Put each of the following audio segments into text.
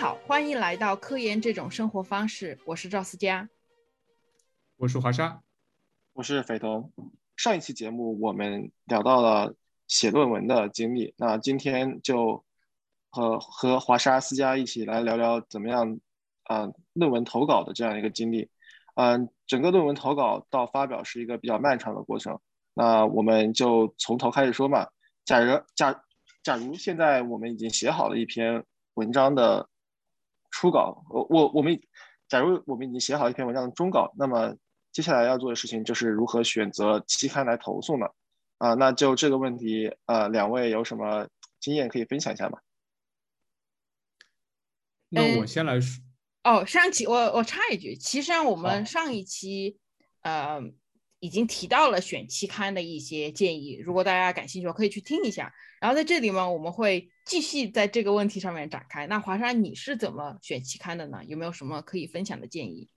好，欢迎来到科研这种生活方式。我是赵思佳，我是华沙，我是斐彤。上一期节目我们聊到了写论文的经历，那今天就和和华沙、思佳一起来聊聊怎么样啊论文投稿的这样一个经历。嗯，整个论文投稿到发表是一个比较漫长的过程。那我们就从头开始说嘛。假如假假如现在我们已经写好了一篇文章的初稿，我我我们假如我们已经写好一篇文章的中稿，那么接下来要做的事情就是如何选择期刊来投送呢？啊，那就这个问题，呃，两位有什么经验可以分享一下吗？那我先来说。哦，上期我我插一句，其实上我们上一期，呃，已经提到了选期刊的一些建议，如果大家感兴趣，可以去听一下。然后在这里面，我们会继续在这个问题上面展开。那华山，你是怎么选期刊的呢？有没有什么可以分享的建议？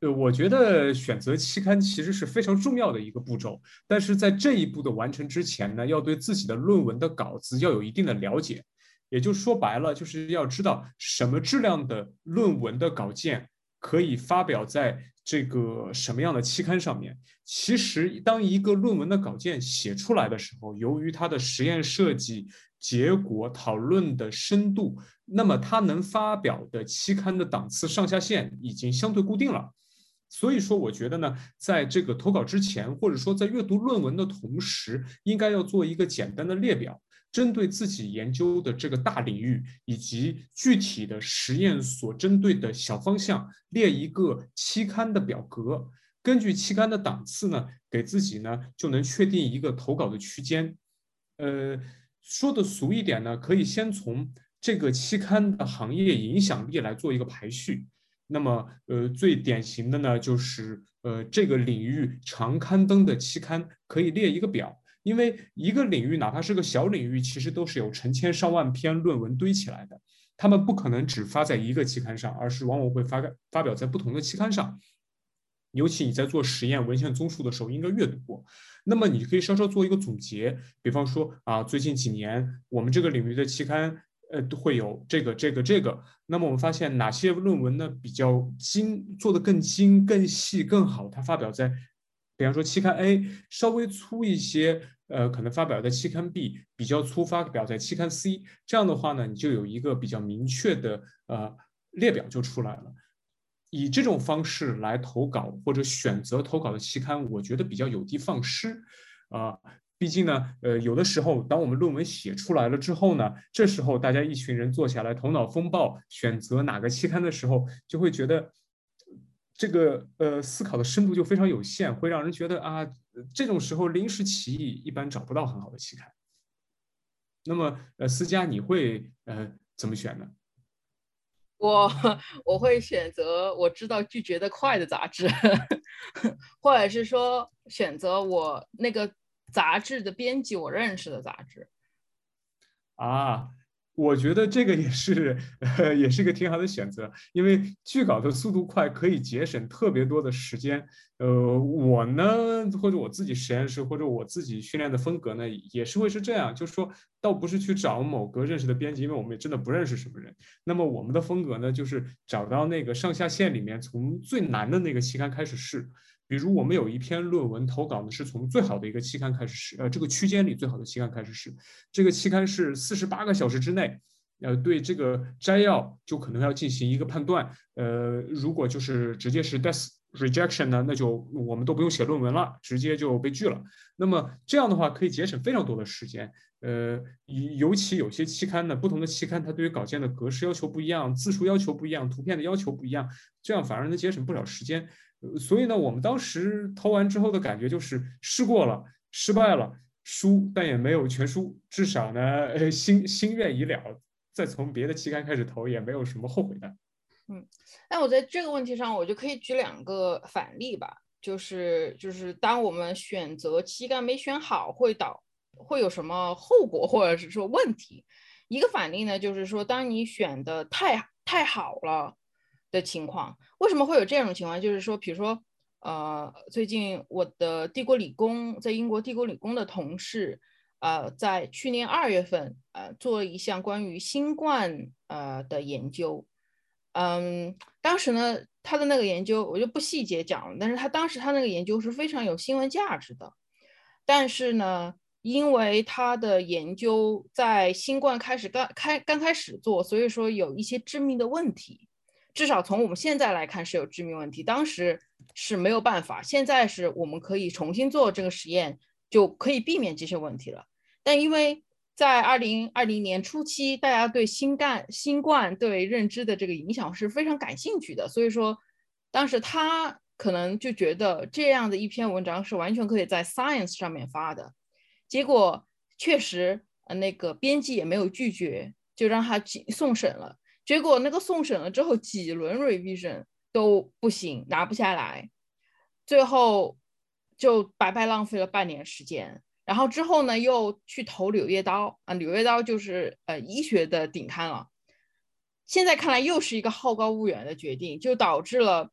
呃，我觉得选择期刊其实是非常重要的一个步骤，但是在这一步的完成之前呢，要对自己的论文的稿子要有一定的了解。也就说白了，就是要知道什么质量的论文的稿件可以发表在这个什么样的期刊上面。其实，当一个论文的稿件写出来的时候，由于它的实验设计、结果讨论的深度，那么它能发表的期刊的档次上下限已经相对固定了。所以说，我觉得呢，在这个投稿之前，或者说在阅读论文的同时，应该要做一个简单的列表。针对自己研究的这个大领域以及具体的实验所针对的小方向，列一个期刊的表格。根据期刊的档次呢，给自己呢就能确定一个投稿的区间。呃，说的俗一点呢，可以先从这个期刊的行业影响力来做一个排序。那么，呃，最典型的呢，就是呃这个领域常刊登的期刊，可以列一个表。因为一个领域，哪怕是个小领域，其实都是有成千上万篇论文堆起来的。他们不可能只发在一个期刊上，而是往往会发发表在不同的期刊上。尤其你在做实验文献综述的时候，应该阅读过。那么你可以稍稍做一个总结，比方说啊，最近几年我们这个领域的期刊，呃，都会有这个、这个、这个。那么我们发现哪些论文呢比较精，做的更精、更细、更好？它发表在，比方说期刊 A 稍微粗一些。呃，可能发表在期刊 B 比较粗，发表在期刊 C，这样的话呢，你就有一个比较明确的呃列表就出来了。以这种方式来投稿或者选择投稿的期刊，我觉得比较有的放矢啊。毕竟呢，呃，有的时候当我们论文写出来了之后呢，这时候大家一群人坐下来头脑风暴选择哪个期刊的时候，就会觉得。这个呃思考的深度就非常有限，会让人觉得啊，这种时候临时起意一般找不到很好的期刊。那么呃，思佳你会呃怎么选呢？我我会选择我知道拒绝的快的杂志，或者是说选择我那个杂志的编辑我认识的杂志。啊。我觉得这个也是，呃，也是一个挺好的选择，因为拒稿的速度快，可以节省特别多的时间。呃，我呢，或者我自己实验室，或者我自己训练的风格呢，也是会是这样，就是说，倒不是去找某个认识的编辑，因为我们也真的不认识什么人。那么我们的风格呢，就是找到那个上下线里面，从最难的那个期刊开始试。比如我们有一篇论文投稿呢，是从最好的一个期刊开始试，呃，这个区间里最好的期刊开始试。这个期刊是四十八个小时之内，呃，对这个摘要就可能要进行一个判断。呃，如果就是直接是 death rejection 呢，那就我们都不用写论文了，直接就被拒了。那么这样的话可以节省非常多的时间。呃，尤其有些期刊呢，不同的期刊它对于稿件的格式要求不一样，字数要求不一样，图片的要求不一样，这样反而能节省不少时间。所以呢，我们当时投完之后的感觉就是试过了，失败了，输，但也没有全输，至少呢，呃，心心愿已了，再从别的期刊开始投也没有什么后悔的。嗯，那我在这个问题上，我就可以举两个反例吧，就是就是当我们选择期刊没选好，会导会有什么后果或者是说问题？一个反例呢，就是说当你选的太太好了。的情况，为什么会有这种情况？就是说，比如说，呃，最近我的帝国理工在英国帝国理工的同事，呃，在去年二月份，呃，做了一项关于新冠呃的研究。嗯，当时呢，他的那个研究我就不细节讲了，但是他当时他那个研究是非常有新闻价值的。但是呢，因为他的研究在新冠开始刚开刚开始做，所以说有一些致命的问题。至少从我们现在来看是有致命问题，当时是没有办法，现在是我们可以重新做这个实验，就可以避免这些问题了。但因为在二零二零年初期，大家对新冠新冠对认知的这个影响是非常感兴趣的，所以说当时他可能就觉得这样的一篇文章是完全可以在 Science 上面发的。结果确实，呃，那个编辑也没有拒绝，就让他送审了。结果那个送审了之后，几轮 revision 都不行，拿不下来，最后就白白浪费了半年时间。然后之后呢，又去投《柳叶刀》啊，《柳叶刀》就是呃医学的顶刊了。现在看来又是一个好高骛远的决定，就导致了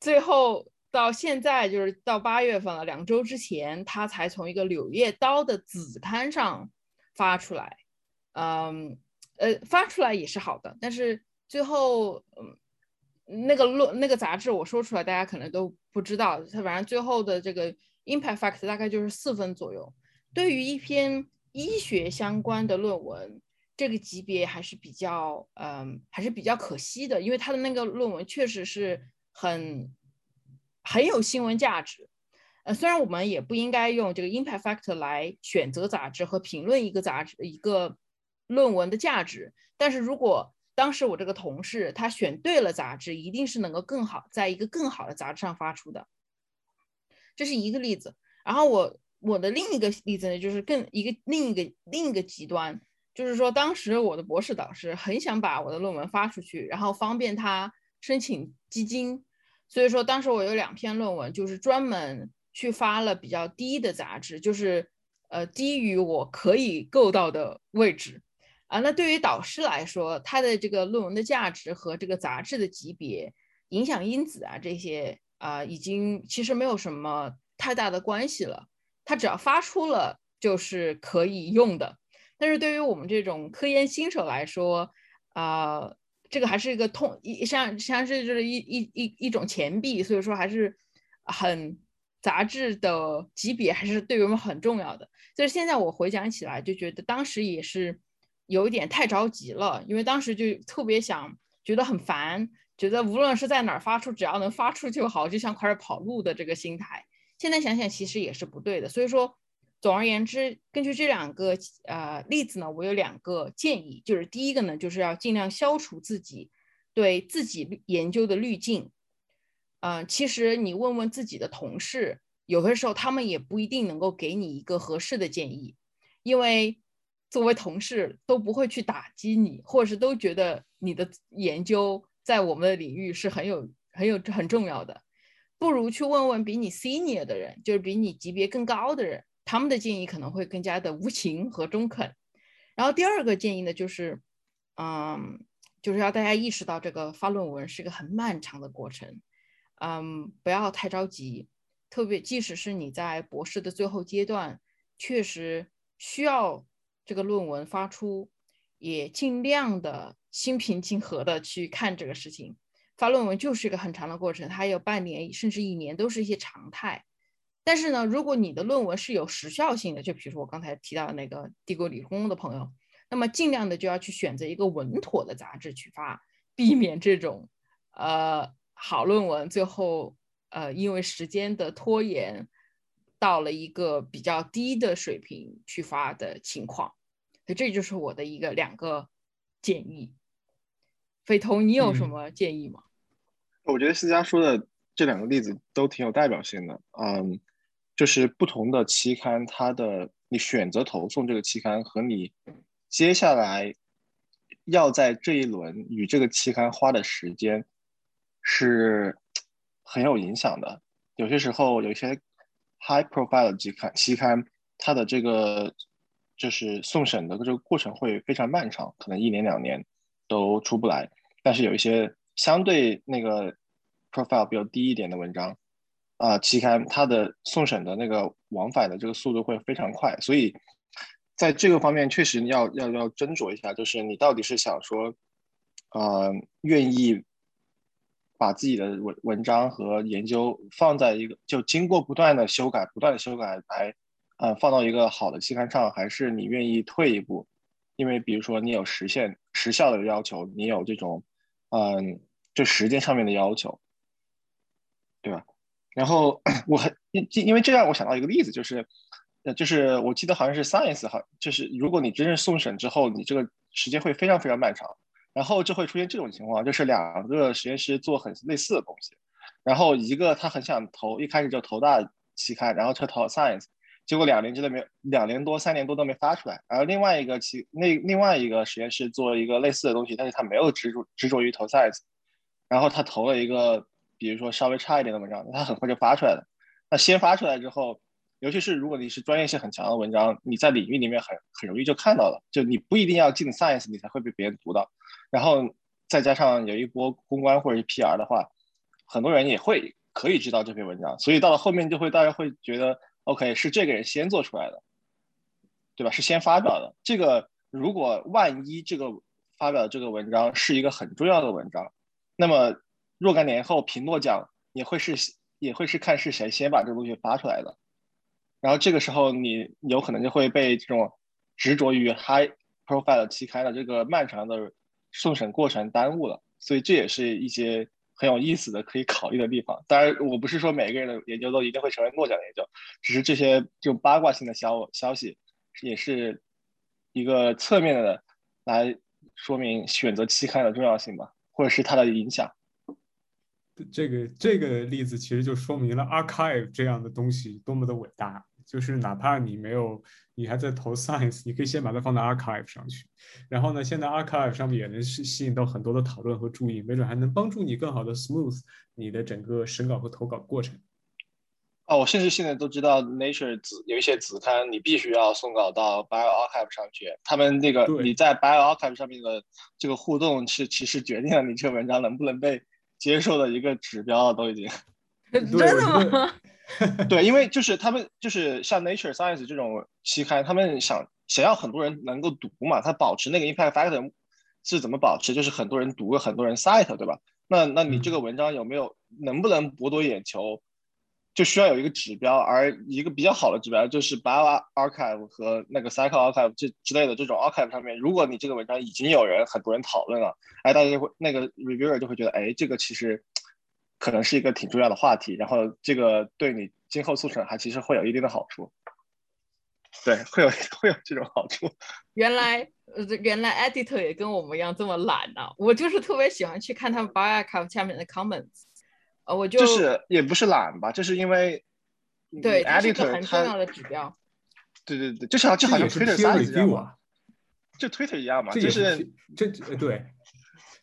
最后到现在就是到八月份了，两周之前他才从一个《柳叶刀》的子刊上发出来，嗯。呃，发出来也是好的，但是最后，嗯，那个论那个杂志我说出来，大家可能都不知道。它反正最后的这个 impact factor 大概就是四分左右。对于一篇医学相关的论文，这个级别还是比较，嗯，还是比较可惜的，因为他的那个论文确实是很很有新闻价值。呃，虽然我们也不应该用这个 impact factor 来选择杂志和评论一个杂志一个。论文的价值，但是如果当时我这个同事他选对了杂志，一定是能够更好，在一个更好的杂志上发出的，这是一个例子。然后我我的另一个例子呢，就是更一个另一个另一个极端，就是说当时我的博士导师很想把我的论文发出去，然后方便他申请基金，所以说当时我有两篇论文，就是专门去发了比较低的杂志，就是呃低于我可以够到的位置。啊，那对于导师来说，他的这个论文的价值和这个杂志的级别、影响因子啊这些啊，已经其实没有什么太大的关系了。他只要发出了就是可以用的。但是对于我们这种科研新手来说，啊，这个还是一个痛一像像是就是一一一一种钱币，所以说还是很杂志的级别还是对于我们很重要的。就是现在我回想起来，就觉得当时也是。有一点太着急了，因为当时就特别想，觉得很烦，觉得无论是在哪儿发出，只要能发出就好，就像开始跑路的这个心态。现在想想，其实也是不对的。所以说，总而言之，根据这两个呃例子呢，我有两个建议，就是第一个呢，就是要尽量消除自己对自己研究的滤镜。嗯，其实你问问自己的同事，有的时候他们也不一定能够给你一个合适的建议，因为。作为同事都不会去打击你，或者是都觉得你的研究在我们的领域是很有、很有、很重要的，不如去问问比你 senior 的人，就是比你级别更高的人，他们的建议可能会更加的无情和中肯。然后第二个建议呢，就是，嗯，就是要大家意识到这个发论文是个很漫长的过程，嗯，不要太着急，特别即使是你在博士的最后阶段，确实需要。这个论文发出，也尽量的心平气和的去看这个事情。发论文就是一个很长的过程，它有半年甚至一年都是一些常态。但是呢，如果你的论文是有时效性的，就比如说我刚才提到的那个帝国理工的朋友，那么尽量的就要去选择一个稳妥的杂志去发，避免这种呃好论文最后呃因为时间的拖延。到了一个比较低的水平去发的情况，所以这就是我的一个两个建议。飞通，你有什么建议吗？我觉得思佳说的这两个例子都挺有代表性的。嗯，就是不同的期刊，它的你选择投送这个期刊和你接下来要在这一轮与这个期刊花的时间是很有影响的。有些时候，有一些。High profile 的期刊，期刊它的这个就是送审的这个过程会非常漫长，可能一年两年都出不来。但是有一些相对那个 profile 比较低一点的文章，啊，期刊它的送审的那个往返的这个速度会非常快。所以在这个方面确实要要要斟酌一下，就是你到底是想说，呃，愿意把自己的文文章和研究放在一个就经过不断的修改、不断的修改来，呃，放到一个好的期刊上，还是你愿意退一步？因为比如说你有时限时效的要求，你有这种，嗯，就时间上面的要求，对吧？然后 我还因因为这让我想到一个例子，就是，呃，就是我记得好像是 Science 好，就是如果你真正送审之后，你这个时间会非常非常漫长，然后就会出现这种情况，就是两个实验室做很类似的东西，然后一个他很想投，一开始就投大期刊，然后他投 Science。结果两年之内没两年多三年多都没发出来，然后另外一个其那另外一个实验室做一个类似的东西，但是他没有执着执着于投 Science，然后他投了一个比如说稍微差一点的文章，他很快就发出来了。那先发出来之后，尤其是如果你是专业性很强的文章，你在领域里面很很容易就看到了，就你不一定要进 Science 你才会被别人读到，然后再加上有一波公关或者是 PR 的话，很多人也会可以知道这篇文章，所以到了后面就会大家会觉得。OK，是这个人先做出来的，对吧？是先发表的。这个如果万一这个发表这个文章是一个很重要的文章，那么若干年后评诺奖也会是也会是看是谁先把这个东西发出来的。然后这个时候你有可能就会被这种执着于 high profile 期刊的这个漫长的送审过程耽误了。所以这也是一些。很有意思的可以考虑的地方，当然我不是说每个人的研究都一定会成为诺奖研究，只是这些这种八卦性的消消息，也是一个侧面的来说明选择期刊的重要性吧，或者是它的影响。这个这个例子其实就说明了 archive 这样的东西多么的伟大。就是哪怕你没有，你还在投 science，你可以先把它放到 archive 上去，然后呢，现在 archive 上面也能吸吸引到很多的讨论和注意，没准还能帮助你更好的 smooth 你的整个审稿和投稿过程。哦，我甚至现在都知道 Nature 子有一些子刊，你必须要送稿到 bioarchive 上去，他们那个你在 bioarchive 上面的这个互动是其实决定了你这个文章能不能被接受的一个指标了，都已经。真的吗？对，因为就是他们就是像 Nature Science 这种期刊，他们想想要很多人能够读嘛，他保持那个 impact factor 是怎么保持？就是很多人读，很多人 cite，对吧？那那你这个文章有没有能不能博得眼球，就需要有一个指标，而一个比较好的指标就是 Bio Archive 和那个 Cycle Archive 这之类的这种 archive 上面，如果你这个文章已经有人很多人讨论了，哎，大家就会那个 reviewer 就会觉得，哎，这个其实。可能是一个挺重要的话题，然后这个对你今后速成还其实会有一定的好处，对，会有 会有这种好处。原来，原来 editor 也跟我们一样这么懒呢。我就是特别喜欢去看他们 bio Archive 下面的 comments，呃，我就就是也不是懒吧，就是因为对 editor 很重要的指标。对对对，就像就好像 Twitter review 啊，就 Twitter 一样嘛，就是这对。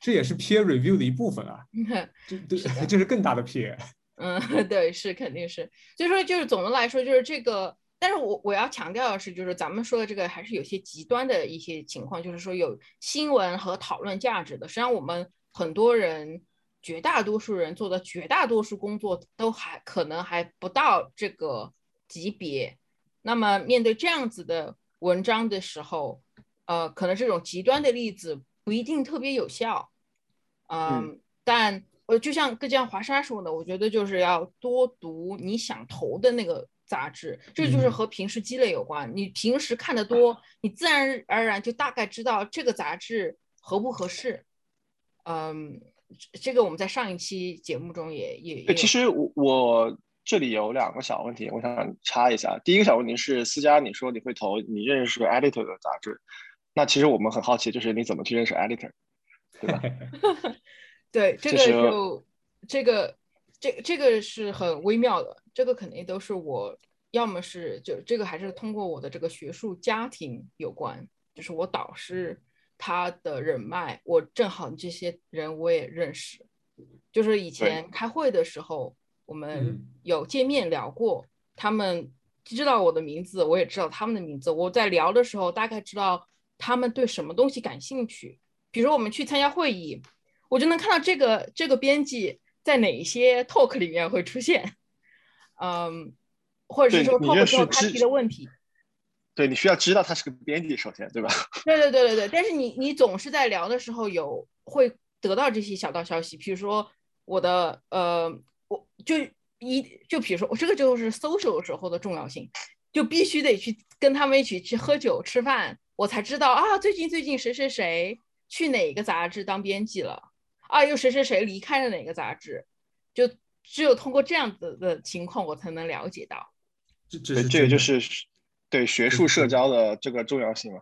这也是 peer review 的一部分啊，这对这是更大的 peer。嗯，对，是肯定是。所以说，就是总的来说，就是这个。但是我我要强调的是，就是咱们说的这个还是有些极端的一些情况，就是说有新闻和讨论价值的。实际上，我们很多人，绝大多数人做的绝大多数工作都还可能还不到这个级别。那么面对这样子的文章的时候，呃，可能这种极端的例子不一定特别有效。嗯，但呃，就像就像华沙说的，我觉得就是要多读你想投的那个杂志，这就是和平时积累有关。你平时看的多，你自然而然就大概知道这个杂志合不合适。嗯，这个我们在上一期节目中也也。其实我我这里有两个小问题，我想插一下。第一个小问题是思佳，你说你会投你认识 editor 的杂志，那其实我们很好奇，就是你怎么去认识 editor？对吧？对，这个就这个这这个是很微妙的，这个肯定都是我要么是就这个还是通过我的这个学术家庭有关，就是我导师他的人脉，我正好这些人我也认识，就是以前开会的时候我们有见面聊过，他们知道我的名字，我也知道他们的名字，我在聊的时候大概知道他们对什么东西感兴趣。比如我们去参加会议，我就能看到这个这个编辑在哪一些 talk 里面会出现，嗯，或者是说 talk 之后他提的问题。对你需要知道他是个编辑，首先对吧？对对对对对。但是你你总是在聊的时候有会得到这些小道消息，比如说我的呃，我就一就比如说我这个就是 social 时候的重要性，就必须得去跟他们一起去喝酒吃饭，我才知道啊，最近最近谁谁谁去哪个杂志当编辑了啊，又谁谁谁离开了哪个杂志，就只有通过这样子的情况，我才能了解到。这这这个就是对学术社交的这个重要性嘛。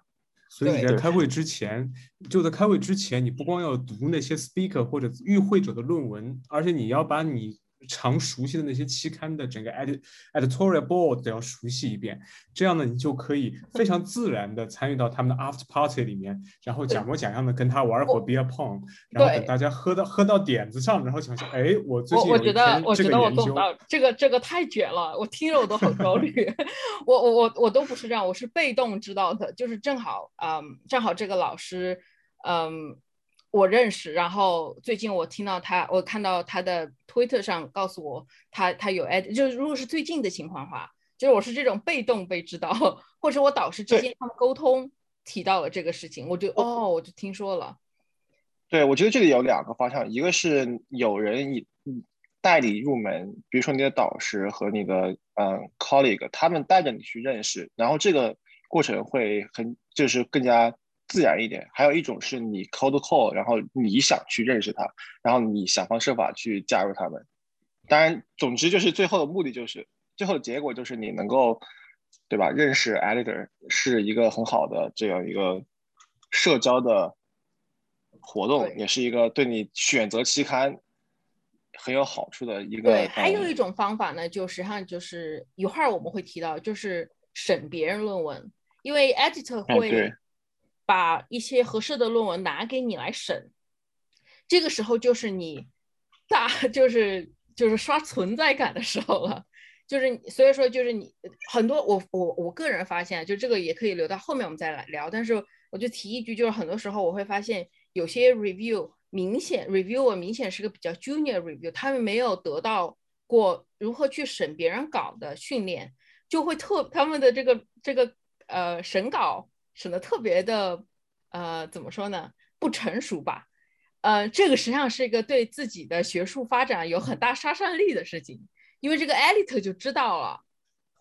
所以你在开会之前，就在开会之前，你不光要读那些 speaker 或者与会者的论文，而且你要把你常熟悉的那些期刊的整个 edit editorial board 都要熟悉一遍。这样呢，你就可以非常自然的参与到他们的 after party 里面，然后假模假样的跟他玩会儿 beer pong，然后等大家喝到喝到点子上，然后想想，哎，我最近我我觉得我觉得我做不到，这个这个太卷了，我听着我都很焦虑。我我我我都不是这样，我是被动知道的，就是正好嗯，正好这个老师嗯我认识，然后最近我听到他，我看到他的 Twitter 上告诉我他他有 at，就是如果是最近的情况的话，就是我是这种被动被知道，或者我导师之间他们沟通提到了这个事情，我就哦。我就听说了，对，我觉得这里有两个方向，一个是有人以嗯带你入门，比如说你的导师和你的嗯 colleague，他们带着你去认识，然后这个过程会很就是更加自然一点。还有一种是你 cold call，然后你想去认识他，然后你想方设法去加入他们。当然，总之就是最后的目的就是最后的结果就是你能够对吧？认识 editor 是一个很好的这样一个社交的活动，也是一个对你选择期刊很有好处的一个。对，还有嗯一种方法呢，就实际上就是一会儿我们会提到，就是审别人论文，因为 editor 会把一些合适的论文拿给你来审，这个时候就是你大 就是就是刷存在感的时候了。就是所以说，就是你很多我我我个人发现，就这个也可以留到后面我们再来聊。但是我就提一句，就是很多时候我会发现有些 review 明显 reviewer 明显是个比较 junior review，他们没有得到过如何去审别人稿的训练，就会特他们的这个这个呃审稿审的特别的呃怎么说呢不成熟吧。呃，这个实际上是一个对自己的学术发展有很大杀伤力的事情。因为这个 editor 就知道了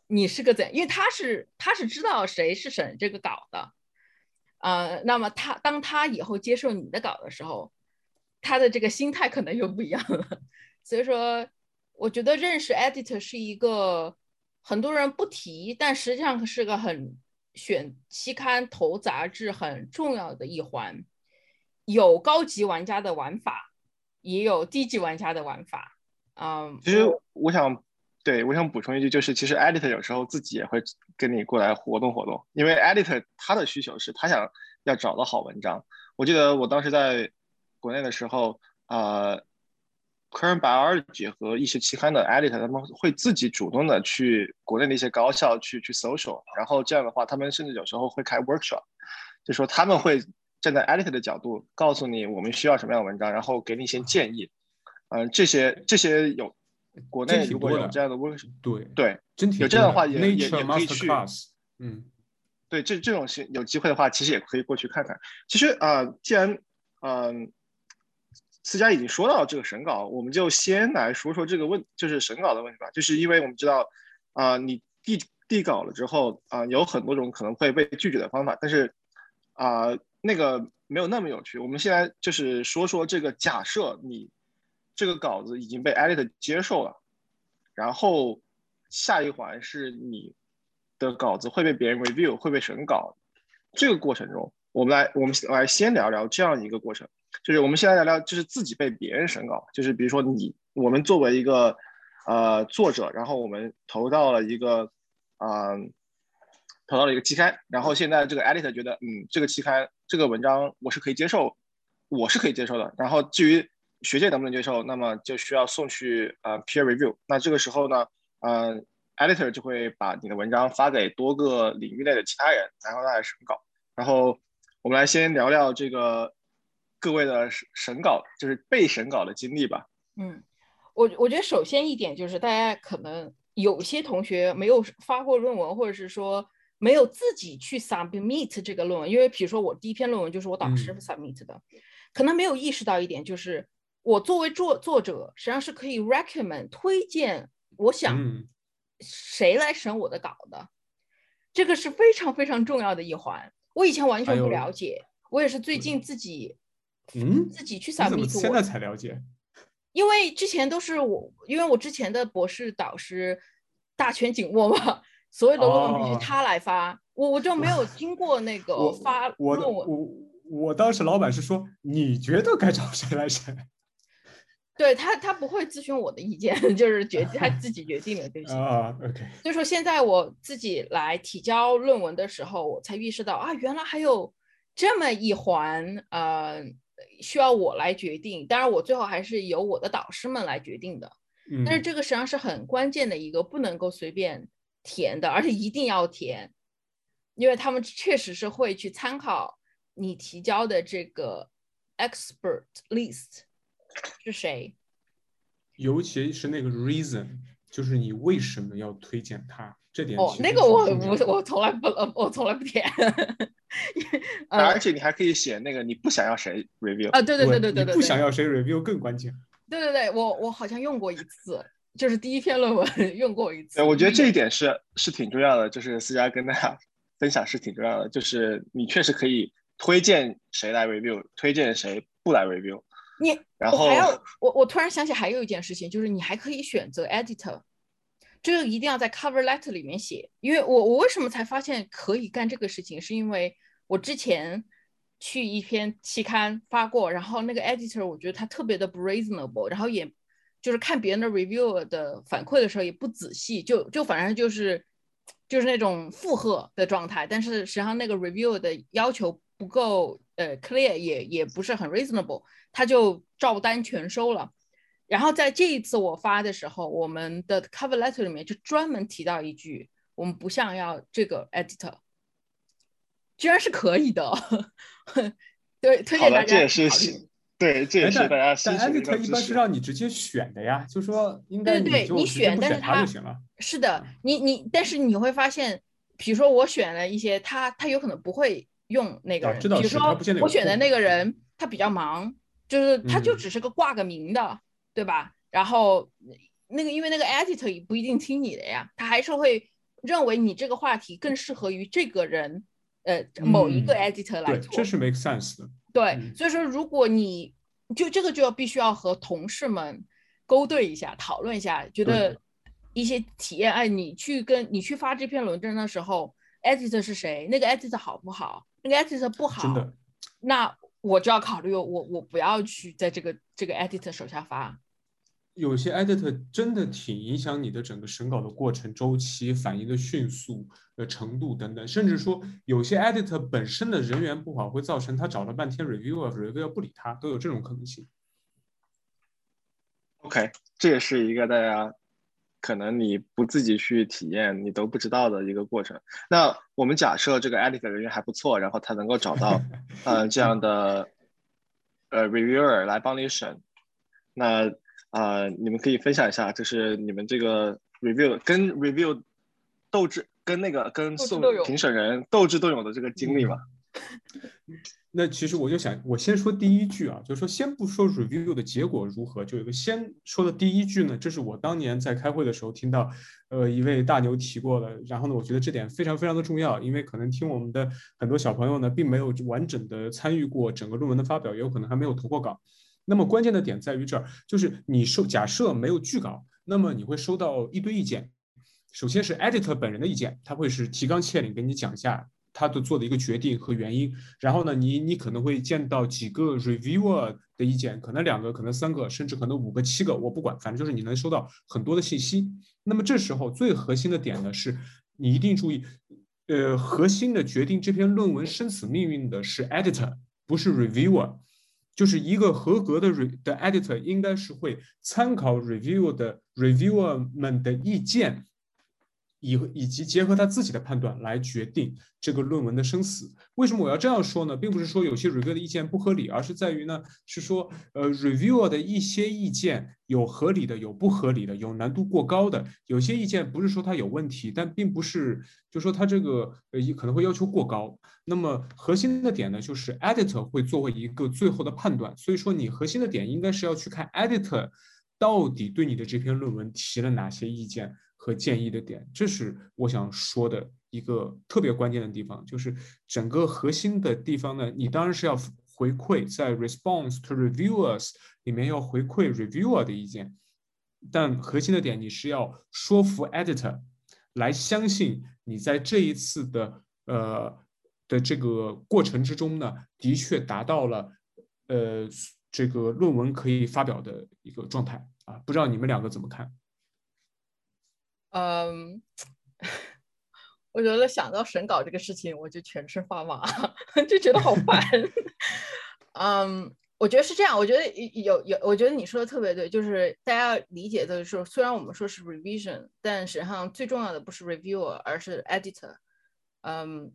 你是个怎，因为他是他是知道谁是审这个稿的，呃，那么他当他以后接受你的稿的时候，他的这个心态可能又不一样了。所以说，我觉得认识 editor 是一个很多人不提，但实际上是个很选期刊投杂志很重要的一环。有高级玩家的玩法，也有低级玩家的玩法。嗯，其实我想，对我想补充一句，就是其实 editor 有时候自己也会跟你过来活动活动，因为 editor 他的需求是他想要找到好文章。我记得我当时在国内的时候，呃，Current Biology 和一些期刊的 editor 他们会自己主动的去国内的一些高校去去 social，然后这样的话，他们甚至有时候会开 workshop，就说他们会站在 editor 的角度告诉你我们需要什么样的文章，然后给你一些建议。嗯、这些这些有国内如果有这样的 workshop，对，对有这样的话也也也可以去嗯，对，这这种是有机会的话，其实也可以过去看看。其实啊、呃既然嗯、思佳已经说到这个审稿，我们就先来说说这个问，就是审稿的问题吧。就是因为我们知道啊、你递递稿了之后啊、有很多种可能会被拒绝的方法，但是啊、那个没有那么有趣。我们现在就是说说这个假设你这个稿子已经被 edit 接受了，然后下一环是你的稿子会被别人 review，会被审稿。这个过程中，我们来我们来先聊聊这样一个过程，就是我们先来聊聊，就是自己被别人审稿，就是比如说你，我们作为一个呃作者，然后我们投到了一个呃投到了一个期刊，然后现在这个 editor 觉得，嗯，这个期刊这个文章我是可以接受，我是可以接受的。然后至于学界能不能接受，那么就需要送去呃 peer review。那这个时候呢，呃 editor 就会把你的文章发给多个领域内的其他人，然后来审稿。然后我们来先聊聊这个各位的审审稿，就是被审稿的经历吧。嗯，我我觉得首先一点就是大家可能有些同学没有发过论文，或者是说没有自己去 submit 这个论文，因为比如说我第一篇论文就是我导师嗯 submit 的，可能没有意识到一点，就是我作为作作者，实际上是可以 recommend 推荐我想嗯谁来审我的稿的，这个是非常非常重要的一环。我以前完全不了解，我也是最近自己嗯，自己去你怎么 submit 我现在才了解？因为之前都是我，因为我之前的博士导师大权紧握嘛，所有的论文必须哦他来发，我我就没有经过那个发论文。我我当时老板是说，你觉得该找谁来审？对他，他不会咨询我的意见，就是决他自己决定的，对不起。啊，OK，所以说现在我自己来提交论文的时候，我才意识到啊，原来还有这么一环，呃，需要我来决定。当然，我最后还是由我的导师们来决定的。嗯，但是这个实际上是很关键的一个，不能够随便填的，而且一定要填，因为他们确实是会去参考你提交的这个 expert list 是谁。尤其是那个 reason，就是你为什么要推荐他，这点哦那个我我我从来不呃我从来不填。呃而且你还可以写那个你不想要谁 review 啊，对对对对对对，不想要谁 review 更关键。对对对，我我好像用过一次，就是第一篇论文用过一次。对，我觉得这一点是是挺重要的，就是思佳跟大家分享是挺重要的，就是你确实可以推荐谁来 review，推荐谁不来 review。你然后我还要我我突然想起还有一件事情，就是你还可以选择 editor，这个一定要在 cover letter 里面写。因为我我为什么才发现可以干这个事情，是因为我之前去一篇期刊发过，然后那个 editor 我觉得他特别的不 reasonable，然后也就是看别人的 review 的反馈的时候也不仔细，就就反正就是就是那种附和的状态，但是实际上那个 review 的要求不够呃 clear，也也不是很 reasonable。他就照单全收了。然后在这一次我发的时候，我们的 cover letter 里面就专门提到一句，我们不想要这个 editor，居然是可以的。对，推，荐大家对，这也哎是大家但但 editor 一般是。让你直接选的呀，就说应该对对你选选但是他他就行了。是的，你你，但是你会发现，比如说我选了一些，他他有可能不会用那个人，比如说我选的那个人，他比较忙，就是他就嗯只是个挂个名的，对吧？然后那个因为那个 editor 也不一定听你的呀，他还是会认为你这个话题更适合于这个人，呃，某一个嗯 editor 来对，做。这是 make sense 的。对，嗯所以说如果你就这个就要必须要和同事们勾兑一下，讨论一下，觉得一些体验，哎，你去跟你去发这篇论证的时候，editor 是谁？那个 editor 好不好？那个 editor 不好，真的，那我就要考虑我我不要去在这个这个 editor 手下发。有些 editor 真的挺影响你的整个审稿的过程周期、反应的迅速的程度等等，甚至说有些 editor 本身的人员不好，会造成他找了半天 reviewer，reviewer 不理他，都有这种可能性。OK，这也是一个大家可能你不自己去体验，你都不知道的一个过程。那我们假设这个 editor 人员还不错，然后他能够找到 呃这样的呃 reviewer 来帮你审，那呃你们可以分享一下，就是你们这个 review 跟 review 斗智跟那个跟送评审人斗智斗勇的这个经历吧。那其实我就想，我先说第一句啊，就是说先不说 review 的结果如何，就有个先说的第一句呢，这是我当年在开会的时候听到，呃，一位大牛提过的。然后呢，我觉得这点非常非常的重要，因为可能听我们的很多小朋友呢，并没有完整的参与过整个论文的发表，也有可能还没有投过稿。那么关键的点在于这儿，就是你收假设没有拒稿，那么你会收到一堆意见。首先是 editor 本人的意见，他会是提纲挈领给你讲一下他的做的一个决定和原因。然后呢，你你可能会见到几个 reviewer 的意见，可能两个，可能三个，甚至可能五个、七个，我不管，反正就是你能收到很多的信息。那么这时候最核心的点呢，是你一定注意，呃，核心的决定这篇论文生死命运的是 editor，不是 reviewer。就是一个合格的 re 的 editor 应该是会参考 review 的 reviewer 们的意见，以以及结合他自己的判断来决定这个论文的生死。为什么我要这样说呢？并不是说有些 review 的意见不合理，而是在于呢，是说呃 reviewer 的一些意见有合理的，有不合理的，有难度过高的。有些意见不是说它有问题，但并不是就说它这个呃可能会要求过高。那么核心的点呢，就是 editor 会作为一个最后的判断。所以说你核心的点应该是要去看 editor 到底对你的这篇论文提了哪些意见。和建议的点，这是我想说的一个特别关键的地方，就是整个核心的地方呢，你当然是要回馈在 response to reviewers 里面要回馈 reviewer 的意见，但核心的点你是要说服 editor 来相信你在这一次的呃的这个过程之中呢，的确达到了呃这个论文可以发表的一个状态啊，不知道你们两个怎么看？嗯，我觉得想到审稿这个事情，我就全身发麻，就觉得好烦。嗯，我觉得是这样，我觉得有有，我觉得你说的特别对，就是大家理解的是，虽然我们说是 revision，但实际上最重要的不是 reviewer，而是 editor。嗯，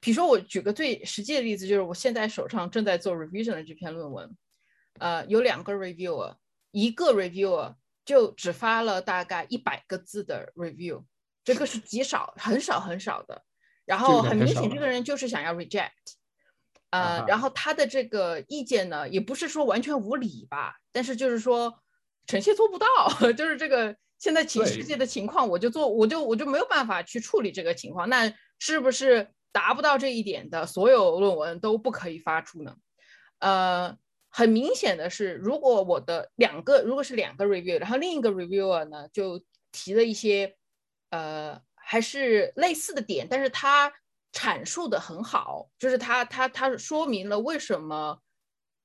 比如说我举个最实际的例子，就是我现在手上正在做 revision 的这篇论文，呃，有两个 reviewer，一个 reviewer。就只发了大概一百个字的 review，这个是极少、很少、很少的。然后很明显，这个人就是想要 reject，呃，然后他的这个意见呢，也不是说完全无理吧，但是就是说臣妾做不到，就是这个现在情世界的情况，我就做，我就我就没有办法去处理这个情况。那是不是达不到这一点的所有论文都不可以发出呢？呃。很明显的是，如果我的两个如果是两个 review，然后另一个 reviewer 呢就提了一些呃还是类似的点，但是他阐述的很好，就是他他他说明了为什么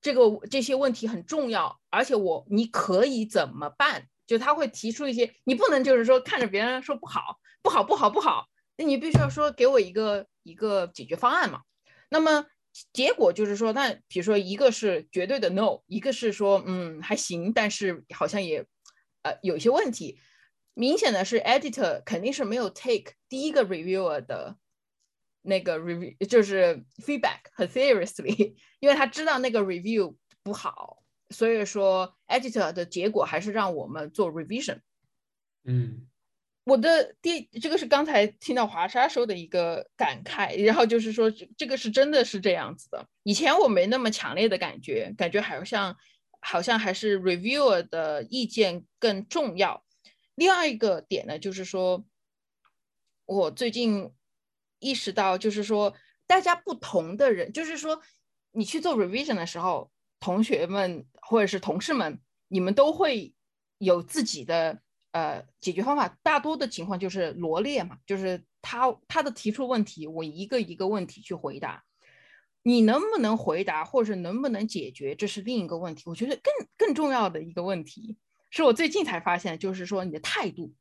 这个这些问题很重要，而且我你可以怎么办？就他会提出一些，你不能就是说看着别人说不好不好不好不好，那你必须要说给我一个一个解决方案嘛。那么。结果就是说，那比如说一个是绝对的 no，一个是说嗯还行，但是好像也呃有一些问题。明显的是 editor 肯定是没有 take 第一个 reviewer 的那个 review 就是 feedback 很 seriously，因为他知道那个 review 不好，所以说 editor 的结果还是让我们做 revision。嗯。我的第这个是刚才听到华沙说的一个感慨，然后就是说这这个是真的是这样子的。以前我没那么强烈的感觉，感觉好像好像还是 reviewer 的意见更重要。另外一个点呢，就是说我最近意识到，就是说大家不同的人，就是说你去做 revision 的时候，同学们或者是同事们，你们都会有自己的。呃，解决方法大多的情况就是罗列嘛，就是他他的提出问题，我一个一个问题去回答，你能不能回答，或者能不能解决，这是另一个问题。我觉得更更重要的一个问题，是我最近才发现，就是说你的态度。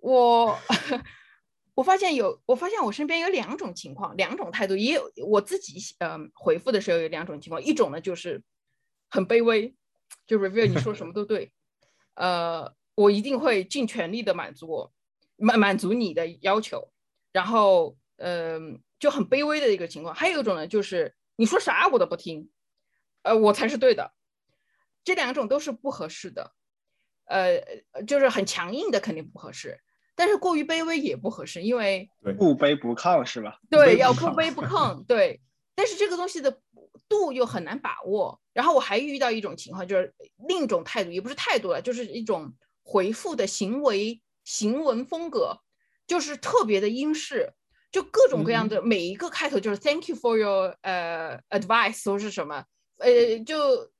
我 我发现有，我发现我身边有两种情况，两种态度，也有我自己嗯回复的时候有两种情况，一种呢就是很卑微，就 review 你说什么都对，呃。我一定会尽全力的满足我满满足你的要求，然后嗯就很卑微的一个情况。还有一种呢，就是你说啥我都不听，呃我才是对的。这两种都是不合适的，呃就是很强硬的肯定不合适，但是过于卑微也不合适，因为不卑不亢是吧？对，要不卑不亢，对。但是这个东西的度又很难把握。然后我还遇到一种情况，就是另一种态度，也不是态度了，就是一种。回复的行为行文风格就是特别的英式，就各种各样的每一个开头就是 Thank you for your 呃 advice 都是什么呃就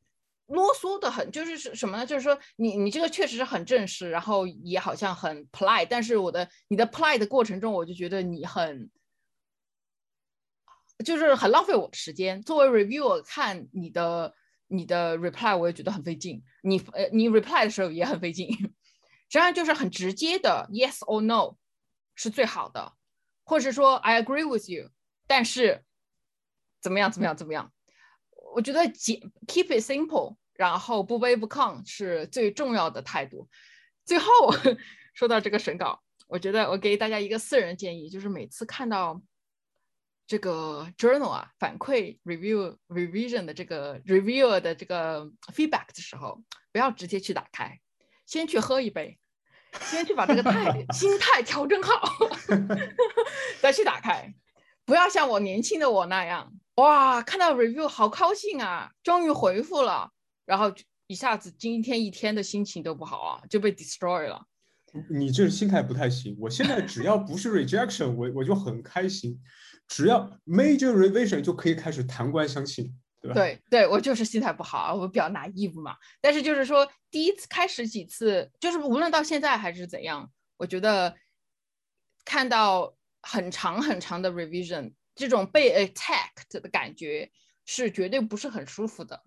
啰嗦的很，就是是什么呢？就是说你你这个确实是很正式，然后也好像很 polite，但是我的你的 polite 的过程中，我就觉得你很就是很浪费我的时间。作为 reviewer 看你的。你的 reply 我也觉得很费劲，你呃你 reply 的时候也很费劲，实际上就是很直接的 yes or no 是最好的，或是说 I agree with you，但是怎么样怎么样怎么样，我觉得简 keep it simple，然后不卑不亢是最重要的态度。最后 说到这个审稿，我觉得我给大家一个私人建议，就是每次看到这个 journal 啊反馈 review revision 的这个 reviewer 的这个 feedback 的时候，不要直接去打开，先去喝一杯，先去把这个态 心态调整好，再去打开。不要像我年轻的我那样，哇，看到 review 好高兴啊，终于回复了，然后一下子今天一天的心情都不好啊，就被 destroy 了。你这心态不太行。我现在只要不是 rejection，我我就很开心。只要 major revision 就可以开始谈官相亲，对吧？对对，我就是心态不好，我比较拿衣服嘛。但是就是说，第一次开始几次，就是无论到现在还是怎样，我觉得看到很长很长的 revision，这种被 attacked 的感觉是绝对不是很舒服的。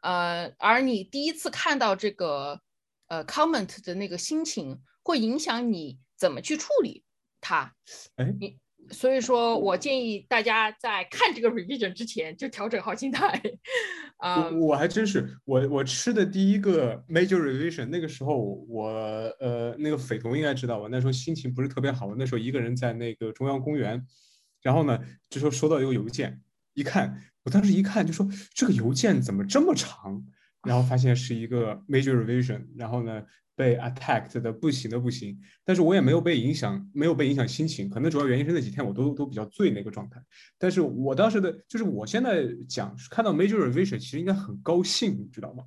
呃，而你第一次看到这个呃 comment 的那个心情，会影响你怎么去处理它。哎，你所以说我建议大家在看这个 revision 之前就调整好心态。啊、我我还真是，我我吃的第一个 major revision，那个时候我呃那个匪童应该知道，我那时候心情不是特别好，我那时候一个人在那个中央公园，然后呢，这时候收到一个邮件，一看，我当时一看就说这个邮件怎么这么长，然后发现是一个 major revision，然后呢被 attacked 的不行的不行，但是我也没有被影响，没有被影响心情，可能主要原因是那几天我都都比较醉那个状态，但是我当时的就是我现在讲看到 major revision 其实应该很高兴，你知道吗？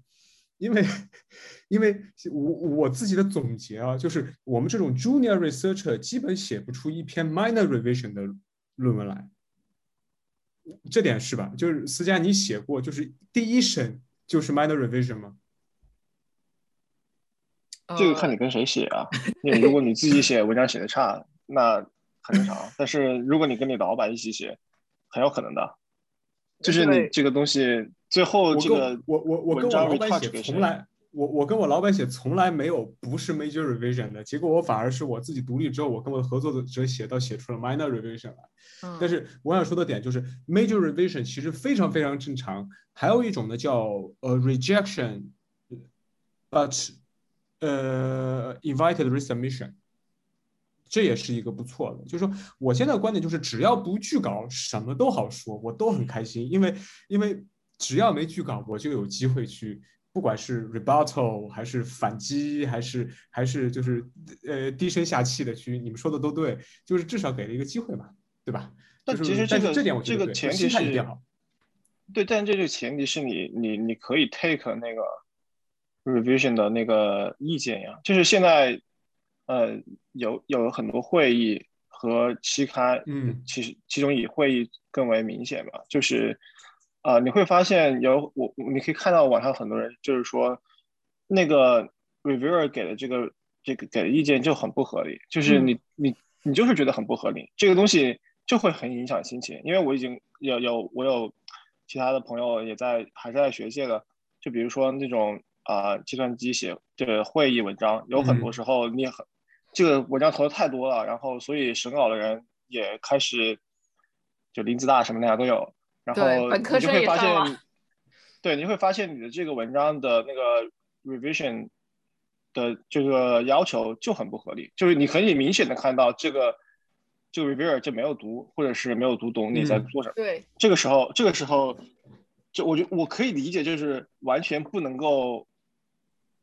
因为因为我我自己的总结啊，就是我们这种 junior researcher 基本写不出一篇 minor revision 的论文来，这点是吧？就是思佳你写过，就是第一审就是 minor revision 吗？这个看你跟谁写啊。因为如果你自己写文章写的差，那很正常。但是如果你跟你老板一起写，很有可能的。就是你这个东西最后这个我我我跟我老板写从来我我跟我老板写从来没有不是 major revision 的，结果我反而是我自己独立之后，我跟我的合作者写到写出了 minor revision 来。嗯，但是我想说的点就是 major revision 其实非常非常正常，还有一种呢叫呃 rejection，but 呃 invited resubmission，这也是一个不错的。就是说，我现在的观点就是，只要不拒稿，什么都好说，我都很开心，因为因为只要没拒稿，我就有机会去。不管是 rebuttal 还是反击，还是还是就是呃低声下气的去，你们说的都对，就是至少给了一个机会嘛，对吧？但是其实这个这点我觉得这个前提是。对，但这个前提是你你你可以 take 那个 revision 的那个意见呀，就是现在呃有有很多会议和期刊，嗯。其实其中以会议更为明显吧，就是啊、呃你会发现有我你可以看到网上很多人就是说那个 reviewer 给的这个这个给的意见就很不合理，就是你、你你就是觉得很不合理，这个东西就会很影响心情，因为我已经有有我有其他的朋友也在还是在学界的，就比如说那种啊、计算机写这个会议文章，有很多时候你很、这个文章投的太多了，然后所以审稿的人也开始就林子大什么的呀都有，然后你就会发现，对，你会发现你的这个文章的那个 revision 的这个要求就很不合理，就是你可以明显的看到这个这个 reviewer 就没有读，或者是没有读懂你在嗯做什么。对，这个时候，这个时候，就我觉我可以理解，就是完全不能够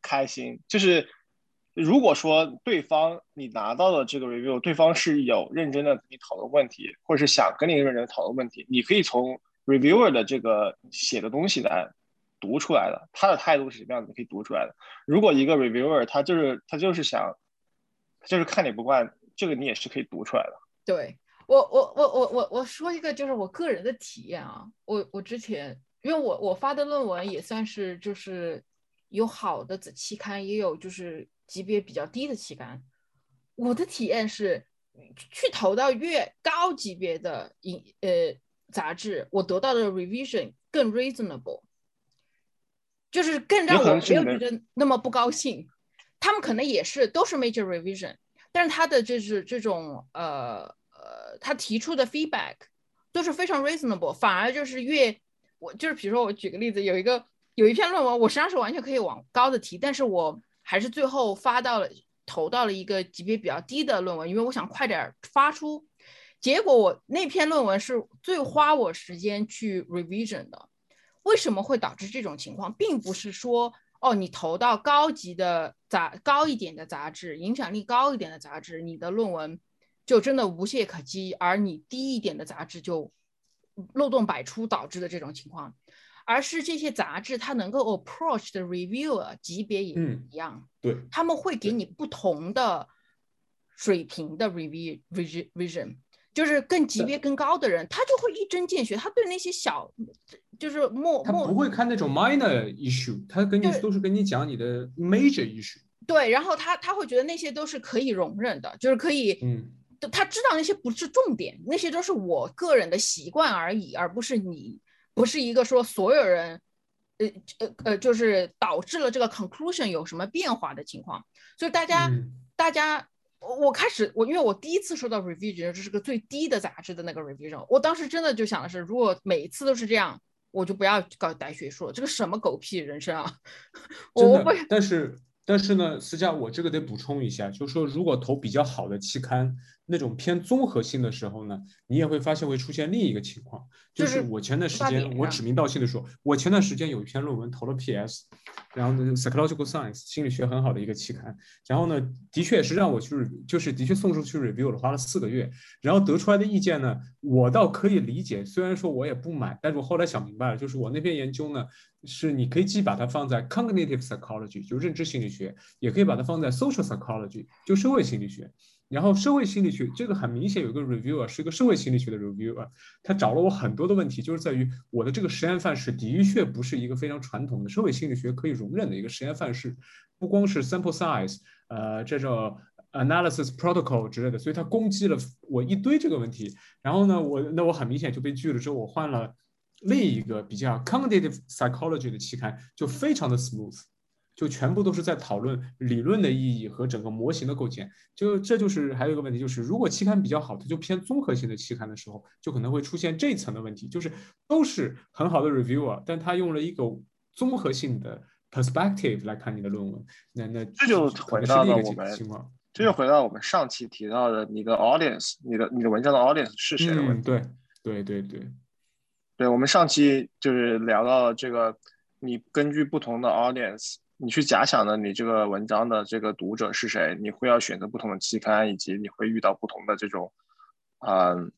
开心。就是如果说对方你拿到了这个 review，对方是有认真的跟你讨论问题，或者是想跟你认真讨论问题，你可以从 reviewer 的这个写的东西来读出来的，他的态度是什么样子，你可以读出来的。如果一个 reviewer 他就是他就是想，就是看你不惯，这个你也是可以读出来的。对我我我我我我说一个就是我个人的体验啊，我我之前因为我我发的论文也算是就是有好的子期刊，也有就是级别比较低的期刊。我的体验是，去投到越高级别的影呃杂志，我得到的 revision 更 reasonable，就是更让我没有觉得那么不高兴。他们可能也是都是 major revision，但是他的就是这种呃呃，他提出的 feedback 都是非常 reasonable，反而就是越我就是比如说我举个例子，有一个有一篇论文，我实际上是完全可以往高的提，但是我还是最后发到了投到了一个级别比较低的论文，因为我想快点发出。结果我那篇论文是最花我时间去 revision 的。为什么会导致这种情况？并不是说哦，你投到高级的杂高一点的杂志，影响力高一点的杂志，你的论文就真的无懈可击，而你低一点的杂志就漏洞百出导致的这种情况，而是这些杂志它能够 approach 的 reviewer 级别也一样，对，他们会给你不同的水平的 review revision。就是更级别更高的人，他就会一针见血，他对那些小，就是莫他不会看那种 minor issue，他跟你都是跟你讲你的 major issue。对，然后他他会觉得那些都是可以容忍的，就是可以，嗯，他知道那些不是重点，那些都是我个人的习惯而已，而不是你不是一个说所有人，呃呃呃，就是导致了这个 conclusion 有什么变化的情况，所以大家大家。我我开始我因为我第一次收到 revision，这是个最低的杂志的那个 revision，我当时真的就想的是，如果每一次都是这样，我就不要搞带学术了，这个什么狗屁人生啊！我不，但是但是呢，思佳，我这个得补充一下，就是说如果投比较好的期刊。那种偏综合性的时候呢，你也会发现会出现另一个情况，就是我前段时间我指名道姓的说，我前段时间有一篇论文投了 PS，然后呢，Psychological Science 心理学很好的一个期刊，然后呢，的确是让我去，就是的确送出去 review 了，花了四个月，然后得出来的意见呢，我倒可以理解，虽然说我也不买，但是我后来想明白了，就是我那篇研究呢，是你可以既把它放在 Cognitive Psychology 就认知心理学，也可以把它放在 Social Psychology 就社会心理学。然后社会心理学这个很明显有个 reviewer 是一个社会心理学的 reviewer，他找了我很多的问题，就是在于我的这个实验范式的确不是一个非常传统的社会心理学可以容忍的一个实验范式，不光是 sample size，呃，这种 analysis protocol 之类的，所以他攻击了我一堆这个问题。然后呢，我那我很明显就被拒了，之后我换了另一个比较 cognitive psychology 的期刊，就非常的 smooth。就全部都是在讨论理论的意义和整个模型的构建。就这就是还有一个问题，就是如果期刊比较好，它就偏综合性的期刊的时候，就可能会出现这层的问题，就是都是很好的 reviewer，但他用了一个综合性的 perspective 来看你的论文，那那这就回到了我们这就回到我们上期提到的你的 audience，你的你的文章的 audience 是谁的问题。对对对对，对我们上期就是聊到了这个，你根据不同的 audience。你去假想的你这个文章的这个读者是谁？你会要选择不同的期刊，以及你会遇到不同的这种，嗯，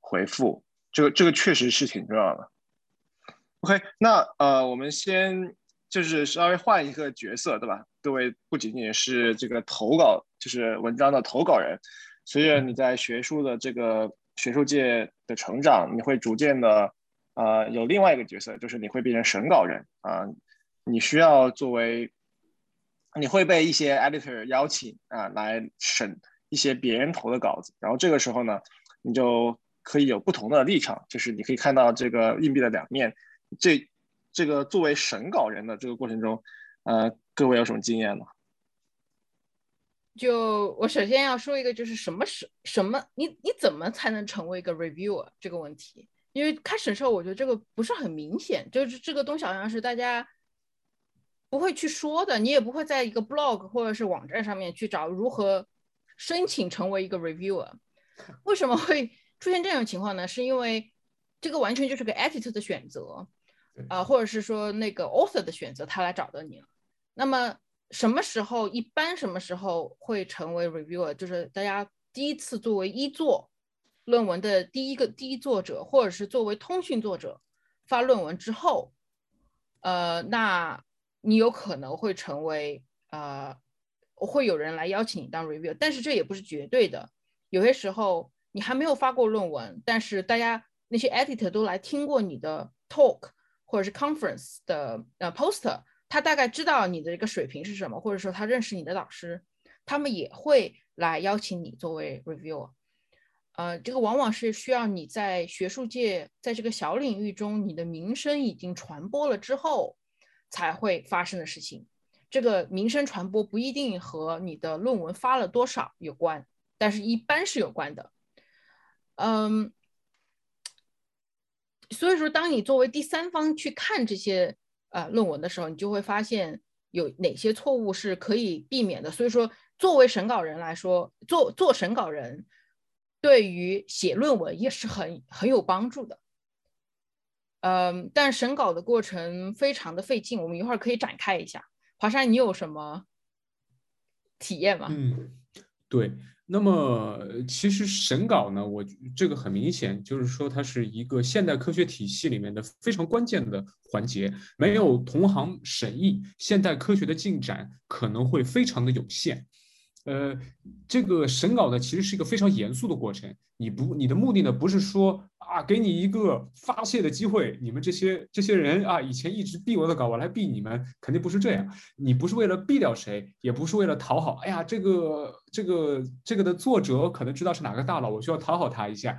回复。这个这个确实是挺重要的。OK，那呃，我们先就是稍微换一个角色，对吧？各位不仅仅是这个投稿，就是文章的投稿人。随着你在学术的这个学术界的成长，你会逐渐的，呃，有另外一个角色，就是你会变成审稿人啊。你需要作为，你会被一些 editor 邀请啊来审一些别人投的稿子，然后这个时候呢，你就可以有不同的立场，就是你可以看到这个硬币的两面。这这个作为审稿人的这个过程中，呃，各位有什么经验吗？就我首先要说一个，就是什么是什么，你你怎么才能成为一个 reviewer 这个问题？因为开始的时候我觉得这个不是很明显，就是这个东西好像是大家。不会去说的，你也不会在一个 blog 或者是网站上面去找如何申请成为一个 reviewer。为什么会出现这种情况呢？是因为这个完全就是个 editor 的选择，啊，或者是说那个 author 的选择，他来找到你了。那么什么时候一般什么时候会成为 reviewer？就是大家第一次作为一作论文的第一个第一作者，或者是作为通讯作者发论文之后，呃，那。你有可能会成为呃，会有人来邀请你当 review，但是这也不是绝对的。有些时候你还没有发过论文，但是大家那些 editor 都来听过你的 talk 或者是 conference 的呃 poster，他大概知道你的一个水平是什么，或者说他认识你的老师，他们也会来邀请你作为 reviewer。呃，这个往往是需要你在学术界在这个小领域中，你的名声已经传播了之后。才会发生的事情，这个名声传播不一定和你的论文发了多少有关，但是一般是有关的。嗯，所以说，当你作为第三方去看这些呃论文的时候，你就会发现有哪些错误是可以避免的。所以说，作为审稿人来说，做做审稿人对于写论文也是很很有帮助的。嗯，但审稿的过程非常的费劲，我们一会儿可以展开一下。华山，你有什么体验吗？嗯，对。那么其实审稿呢，我这个很明显就是说，它是一个现代科学体系里面的非常关键的环节。没有同行审议，现代科学的进展可能会非常的有限。呃，这个审稿呢，其实是一个非常严肃的过程。你不，你的目的呢，不是说啊，给你一个发泄的机会。你们这些这些人啊，以前一直毙我的稿，我来毙你们，肯定不是这样。你不是为了毙掉谁，也不是为了讨好。哎呀，这个这个这个的作者可能知道是哪个大佬，我需要讨好他一下。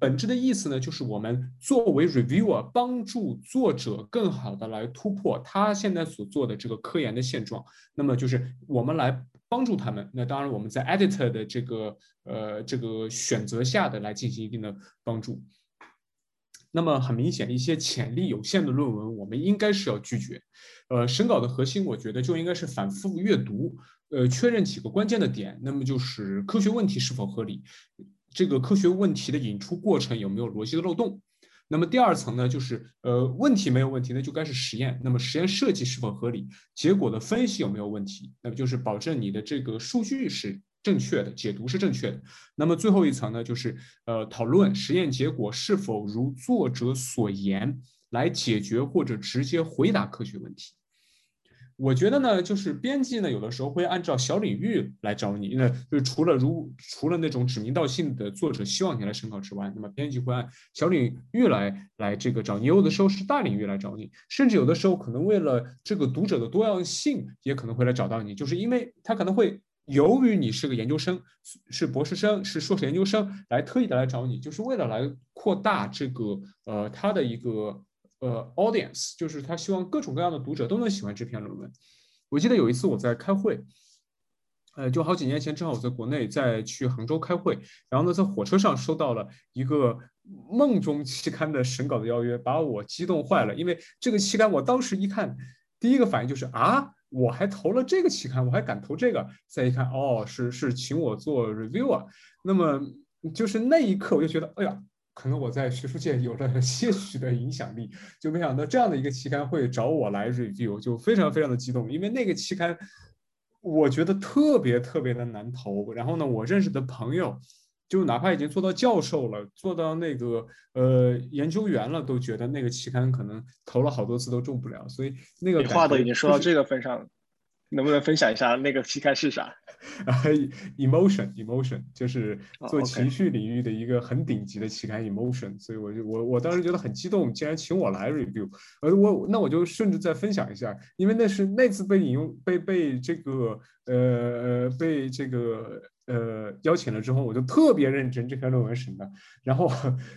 本质的意思呢，就是我们作为 reviewer，帮助作者更好的来突破他现在所做的这个科研的现状。那么就是我们来。帮助他们，那当然我们在 editor 的这个呃这个选择下的来进行一定的帮助。那么很明显，一些潜力有限的论文，我们应该是要拒绝。呃，审稿的核心，我觉得就应该是反复阅读，呃，确认几个关键的点。那么就是科学问题是否合理，这个科学问题的引出过程有没有逻辑的漏洞。那么第二层呢，就是呃问题没有问题，那就该是实验。那么实验设计是否合理？结果的分析有没有问题？那么就是保证你的这个数据是正确的，解读是正确的。那么最后一层呢，就是呃讨论实验结果是否如作者所言来解决或者直接回答科学问题。我觉得呢，就是编辑呢，有的时候会按照小领域来找你。那就是除了如除了那种指名道姓的作者希望你来审稿之外，那么编辑会按小领域来来这个找你。有的时候是大领域来找你，甚至有的时候可能为了这个读者的多样性，也可能会来找到你。就是因为他可能会由于你是个研究生，是博士生，是硕士研究生，来特意的来找你，就是为了来扩大这个呃他的一个。呃，audience 就是他希望各种各样的读者都能喜欢这篇论文。我记得有一次我在开会，呃，就好几年前，正好我在国内在去杭州开会，然后呢，在火车上收到了一个梦中期刊的审稿的邀约，把我激动坏了。因为这个期刊，我当时一看，第一个反应就是啊，我还投了这个期刊，我还敢投这个。再一看，哦，是是请我做 review 啊。那么就是那一刻，我就觉得，哎呀。可能我在学术界有了些许的影响力，就没想到这样的一个期刊会找我来 review，就非常非常的激动，因为那个期刊我觉得特别特别的难投。然后呢，我认识的朋友，就哪怕已经做到教授了，做到那个呃研究员了，都觉得那个期刊可能投了好多次都中不了。所以那个话都已经说到这个份上了。能不能分享一下那个期刊是啥？啊，emotion，emotion 就是做情绪领域的一个很顶级的期刊，emotion。所以我就我我当时觉得很激动，竟然请我来 review。呃，我那我就顺着再分享一下，因为那是那次被引用被被这个呃呃被这个呃邀请了之后，我就特别认真这篇论文审的，然后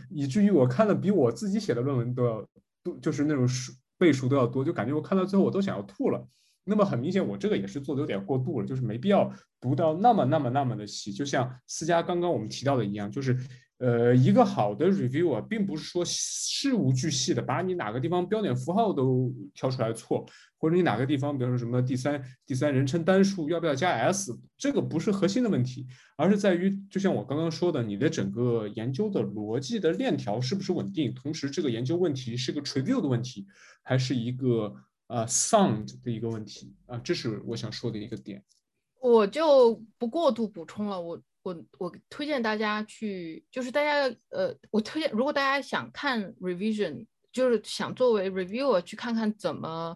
以至于我看了比我自己写的论文都要都就是那种数倍数都要多，就感觉我看到最后我都想要吐了。那么很明显，我这个也是做的有点过度了，就是没必要读到那么那么那么的细。就像思佳刚刚我们提到的一样，就是呃，一个好的 review 啊，并不是说事无巨细的把你哪个地方标点符号都挑出来错，或者你哪个地方，比如说什么第三第三人称单数要不要加 s，这个不是核心的问题，而是在于，就像我刚刚说的，你的整个研究的逻辑的链条是不是稳定，同时这个研究问题是个 trivial 的问题，还是一个。呃，sound 的一个问题啊，这是我想说的一个点。我就不过度补充了。我我我推荐大家去，就是大家呃，我推荐如果大家想看 revision，就是想作为 reviewer 去看看怎么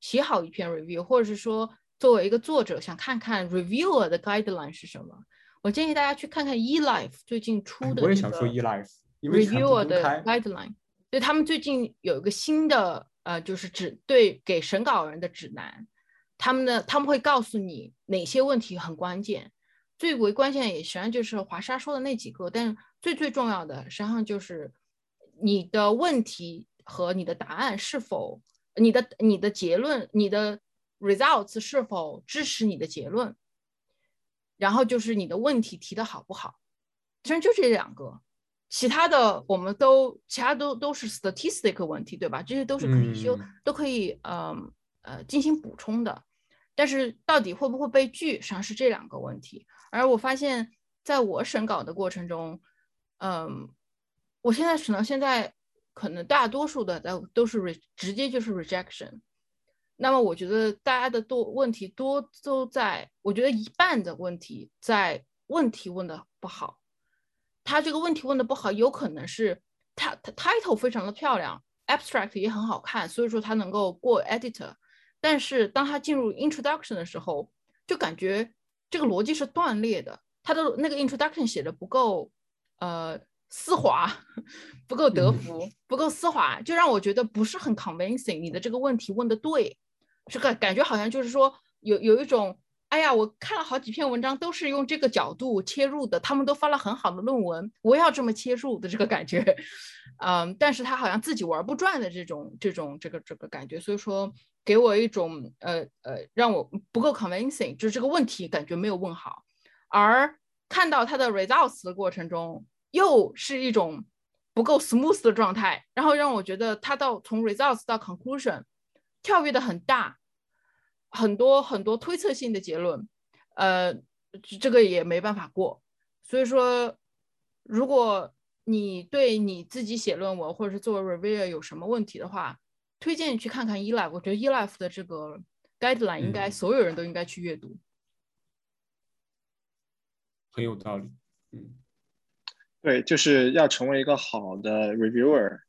写好一篇 review，或者是说作为一个作者想看看 reviewer 的 guideline 是什么，我建议大家去看看 eLife 最近出的。我也想说 eLife，reviewer 的 guideline，对他们最近有一个新的。呃，就是指对给审稿人的指南，他们的他们会告诉你哪些问题很关键，最为关键也实际上就是华沙说的那几个，但最最重要的实际上就是你的问题和你的答案是否，你的你的结论，你的 results 是否支持你的结论，然后就是你的问题提的好不好，实际上就这两个。其他的我们都，其他都都是 statistic 问题，对吧？这些都是可以修，都可以，嗯，呃进行补充的。但是到底会不会被拒，实际上是这两个问题。而我发现，在我审稿的过程中，嗯，我现在审到现在可能大多数的都都是 re 直接就是 rejection。那么我觉得大家的多问题多都在，我觉得一半的问题在问题问的不好。他这个问题问的不好，有可能是他他 title 非常的漂亮，abstract 也很好看，所以说他能够过 editor。但是当他进入 introduction 的时候，就感觉这个逻辑是断裂的。他的那个 introduction 写的不够，呃，丝滑，不够德福，不够丝滑，就让我觉得不是很 convincing。你的这个问题问的对，是感感觉好像就是说有有一种，哎呀，我看了好几篇文章都是用这个角度切入的，他们都发了很好的论文，我要这么切入的这个感觉，嗯，但是他好像自己玩不转的这种这种这个这个感觉，所以说。给我一种呃呃，让我不够 convincing，就是这个问题感觉没有问好，而看到他的 results 的过程中，又是一种不够 smooth 的状态，然后让我觉得他到从 results 到 conclusion 跳跃的很大，很多很多推测性的结论，呃，这个也没办法过。所以说，如果你对你自己写论文或者是作为 reviewer 有什么问题的话，推荐你去看看 eLife，我觉得 eLife 的这个 guideline 应该所有人都应该去阅读，很有道理。嗯，对，就是要成为一个好的 reviewer，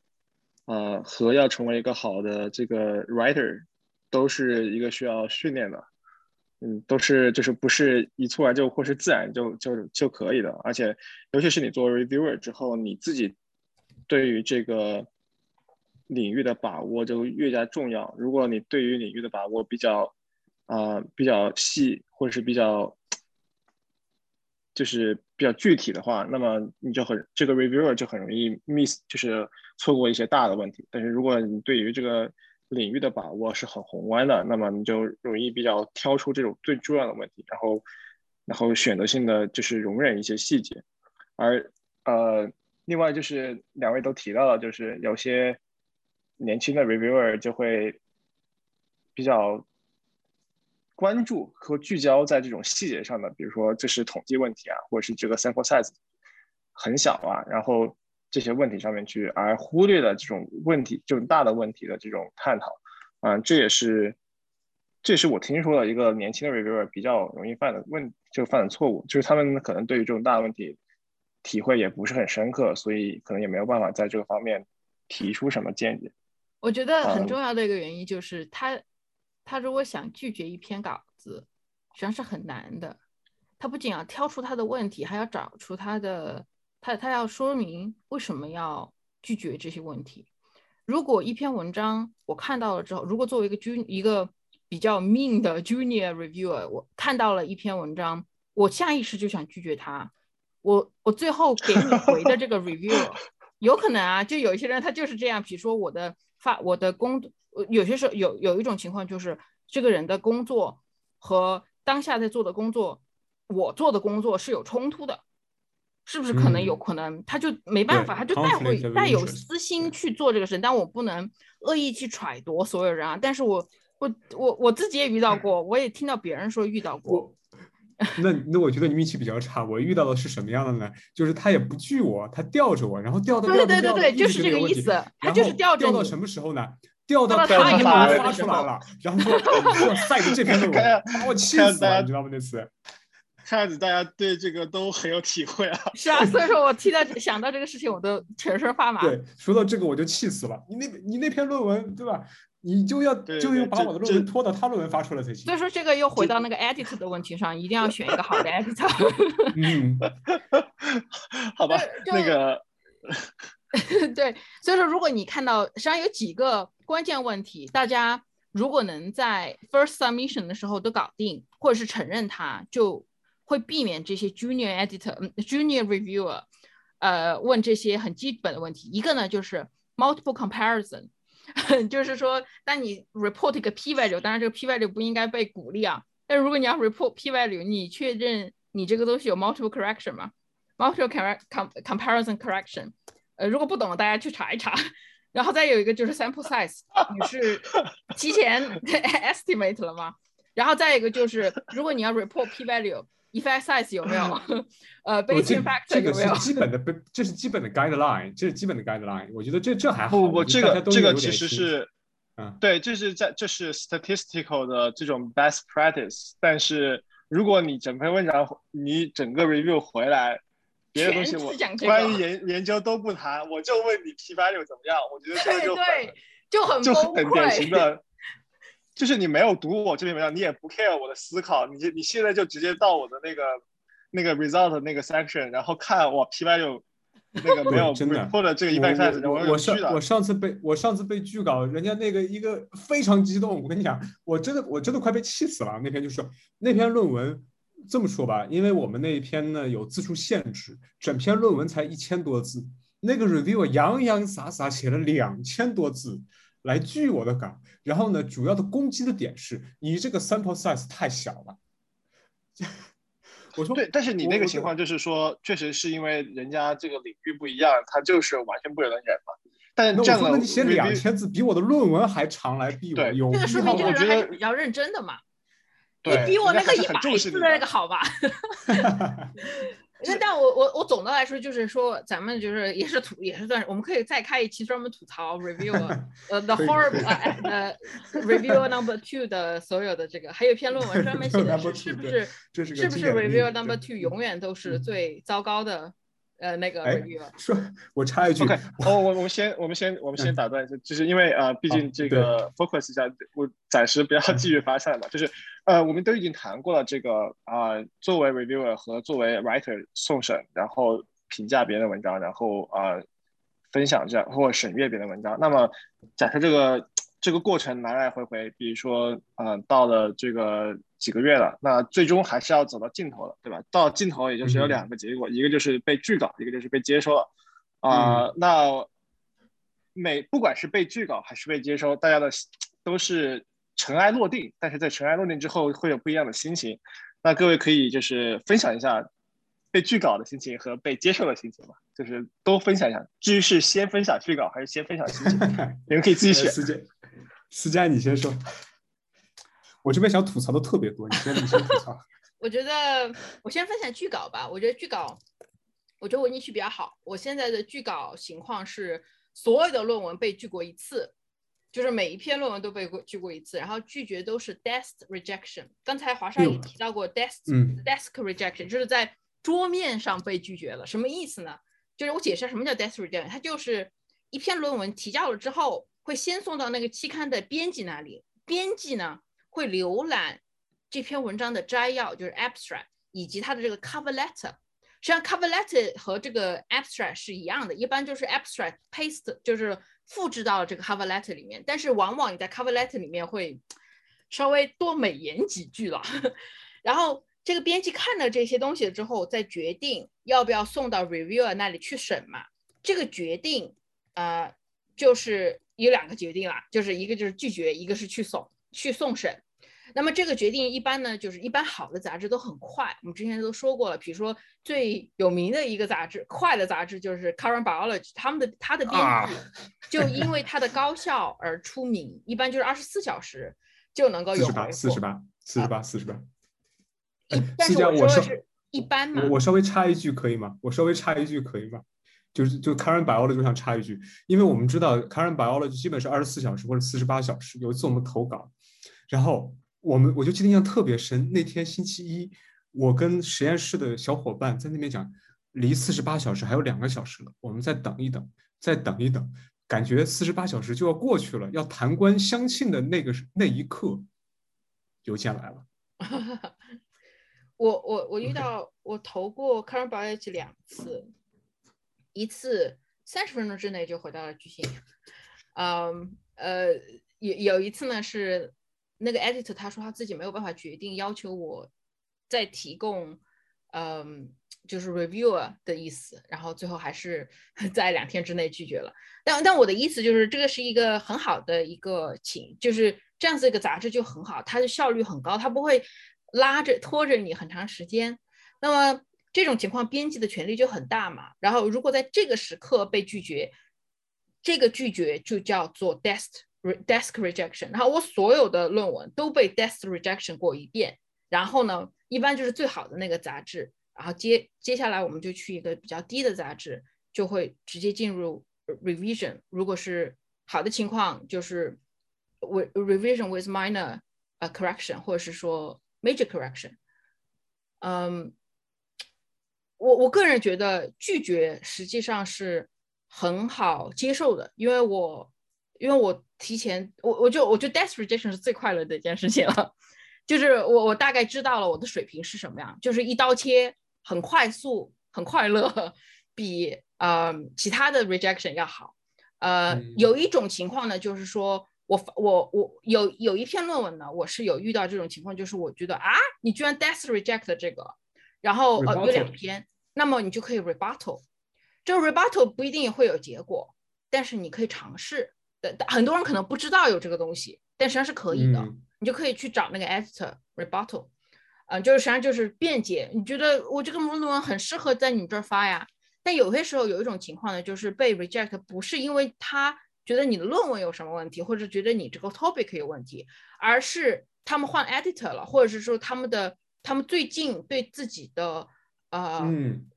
呃，和要成为一个好的这个 writer，都是一个需要训练的。嗯，都是就是不是一蹴而就或是自然就就就可以的。而且，尤其是你做 reviewer 之后，你自己对于这个。领域的把握就越加重要。如果你对于领域的把握比较，啊比较细，或者是比较，就是比较具体的话，那么你就很这个 reviewer 就很容易 miss，就是错过一些大的问题。但是如果你对于这个领域的把握是很宏观的，那么你就容易比较挑出这种最重要的问题，然后，然后选择性的就是容忍一些细节。而呃，另外就是两位都提到了，就是有些。年轻的 reviewer 就会比较关注和聚焦在这种细节上的，比如说这是统计问题啊，或者是这个 sample size 很小啊，然后这些问题上面去，而忽略了这种问题这种大的问题的这种探讨，嗯，这也是这也是我听说的一个年轻的 reviewer 比较容易犯的问，就犯的错误，就是他们可能对于这种大的问题体会也不是很深刻，所以可能也没有办法在这个方面提出什么见解。我觉得很重要的一个原因就是，他他如果想拒绝一篇稿子，实际上是很难的。他不仅要挑出他的问题，还要找出他的他他要说明为什么要拒绝这些问题。如果一篇文章我看到了之后，如果作为一个 jun 一个比较 mean 的 junior reviewer，我看到了一篇文章，我下意识就想拒绝他。我我最后给你回的这个 review，有可能啊，就有一些人他就是这样，比如说我的。发我的工，有些时候有有一种情况就是这个人的工作和当下在做的工作，我做的工作是有冲突的，是不是可能有可能他就没办法，他就带会带有私心去做这个事，但我不能恶意去揣度所有人啊。但是我我我我自己也遇到 过，我也听到别人说遇到过。那那我觉得你运气比较差，我遇到的是什么样的呢？就是他也不拒我，他吊着我，然后吊到对对对对，就是这个意思。他就是吊着到什么时候呢？吊到他已经发出来了，然后说要赛的这篇论文，把我气死了，你知道吗？那次，看子大家对这个都很有体会啊。是啊，所以说我听到想到这个事情，我都全身发麻。对，说到这个我就气死了。你那你那篇论文对吧？你就要就要把我的论文拖到他论文发出来才行。所以说这个又回到那个 edit 的问题上，一定要选一个好的 editor。嗯，好吧，那个 对，所以说如果你看到实际上有几个关键问题，大家如果能在 first submission 的时候都搞定，或者是承认它，就会避免这些 junior editor、junior reviewer 呃问这些很基本的问题。一个呢就是 multiple comparison。就是说，当你 report 一个 p value，当然这个 p value 不应该被鼓励啊。但如果你要 report p value，你确认你这个东西有 multiple correction 吗？multiple comparison correction，呃，如果不懂，大家去查一查。然后再有一个就是 sample size，你是提前 estimate 了吗？然后再一个就是，如果你要 report p value value，effect size 有没有？呃，Bayesian factor 有没有？这个是基本的，这是基本的 guideline，这是基本的 guideline。我觉得这这还好。不不不，这个这个其实是，嗯，对，这是在这是 statistical 的这种 best practice。但是如果你整篇文章你整个 review 回来。别的东西我关于研研究都不谈，我就问你 P value 怎么样？我觉得这个就很就很就很典型的，就是你没有读我这篇文章，你也不 care 我的思考，你你现在就直接到我的那个那个 result 那个 section，然后看我 P value 那个没有真的或者这个一半 size，我我上我上次被我上次被拒稿，人家那个一个非常激动，我跟你讲，我真的我真的快被气死了。那篇就是那篇论文。这么说吧，因为我们那一篇呢有字数限制，整篇论文才一千多字，那个 review 洋洋洒洒写了两千多字来拒我的稿，然后呢，主要的攻击的点是你这个 sample size 太小了。我说对，但是你那个情况就是说，确实是因为人家这个领域不一样，他就是完全不能忍嘛。但是这样的你写两千字比我的论文还长来逼我，有这个说明这个人还是比较认真的嘛。你比我那个一百字的那个好吧？那但我我我总的来说就是说，咱们就是也是吐，也是算，我们可以再开一期专门吐槽 review，呃，the horrible，呃，review number two 的所有的这个，还有一篇论文专门写的 是是不是是不是 review number two 永远都是最糟糕的。呃，那个说，我插一句，OK，哦，我我们先，我们先，我们先打断一下，就是因为呃，毕竟这个 focus 一下，我暂时不要继续发散嘛，就是呃，我们都已经谈过了这个啊，作为 reviewer 和作为 writer 送审，然后评价别人的文章，然后啊，分享这样或者审阅别人的文章，那么假设这个。这个过程来来回回，比如说，嗯，到了这个几个月了，那最终还是要走到尽头了，对吧？到尽头也就是有两个结果，一个就是被拒稿，一个就是被接收了。啊，那每不管是被拒稿还是被接收，大家的都是尘埃落定，但是在尘埃落定之后会有不一样的心情。那各位可以就是分享一下被拒稿的心情和被接受的心情吧，就是都分享一下。至于是先分享拒稿还是先分享心情，你们可以自己选。思佳，你先说。我这边想吐槽的特别多，你先，你先吐槽。我觉得我先分享句稿吧。我觉得句稿，我觉得我运气比较好。我现在的句稿情况是，所有的论文被拒过一次，就是每一篇论文都被拒过一次，然后拒绝都是 desk rejection。刚才华少也提到过 desk desk rejection，就是在桌面上被拒绝了。什么意思呢？就是我解释什么叫 desk rejection，它就是一篇论文提交了之后。会先送到那个期刊的编辑那里，编辑呢会浏览这篇文章的摘要，就是 abstract，以及它的这个 cover letter。实际上 cover letter 和这个 abstract 是一样的，一般就是 abstract paste，就是复制到这个 cover letter 里面。但是往往你在 cover letter 里面会稍微多美言几句了。然后这个编辑看了这些东西之后，再决定要不要送到 reviewer 那里去审嘛。这个决定，呃，就是。有两个决定啦，就是一个就是拒绝，一个是去送去送审。那么这个决定一般呢，就是一般好的杂志都很快。我们之前都说过了，比如说最有名的一个杂志，快的杂志就是《Current Biology》，他们的他的编辑就因为他的高效而出名，一般就是二十四小时就能够有四十八，四十八，四十八，四十八。但是我说的是一般嘛。我稍微插一句可以吗？我稍微插一句可以吗？就是就 current biology 就想插一句，因为我们知道 current biology 基本是二十四小时或者四十八小时。有一次我们投稿，然后我们我就记得印象特别深。那天星期一，我跟实验室的小伙伴在那边讲，离四十八小时还有两个小时了，我们再等一等，再等一等，感觉四十八小时就要过去了。要弹冠相庆的那个那一刻，邮件来了。我我我遇到我投过 current biology 两次。一次三十分钟之内就回到了巨星，嗯呃有有一次呢是那个 editor 他说他自己没有办法决定，要求我再提供嗯就是 reviewer 的意思，然后最后还是 在两天之内拒绝了。但但我的意思就是这个是一个很好的一个情，就是这样子一个杂志就很好，它的效率很高，它不会拉着拖着你很长时间。那么。这种情况，编辑的权利就很大嘛。然后，如果在这个时刻被拒绝，这个拒绝就叫做 desk desk rejection。然后我所有的论文都被 desk rejection 过一遍。然后呢，一般就是最好的那个杂志。然后接接下来我们就去一个比较低的杂志，就会直接进入 revision。如果是好的情况，就是 revision with minor 呃 correction，或者是说 major correction。嗯，我我个人觉得拒绝实际上是很好接受的，因为我因为我提前我我就我觉得 death rejection 是最快乐的一件事情了，就是我我大概知道了我的水平是什么样，就是一刀切。很快速，很快乐，比呃其他的 rejection 要好。呃，有一种情况呢，就是说我我我有有一篇论文呢，我是有遇到这种情况，就是我觉得啊，你居然 death reject 这个，然后呃有两篇，那么你就可以 rebuttal。这个 rebuttal 不一定会有结果，但是你可以尝试。的很多人可能不知道有这个东西，但实际上是可以的，你就可以去找那个 editor rebuttal。嗯，就是实际上就是辩解，你觉得我这个论文很适合在你这儿发呀？但有些时候有一种情况呢，就是被 reject 不是因为他觉得你的论文有什么问题，或者觉得你这个 topic 有问题，而是他们换 editor 了，或者是说他们的他们最近对自己的呃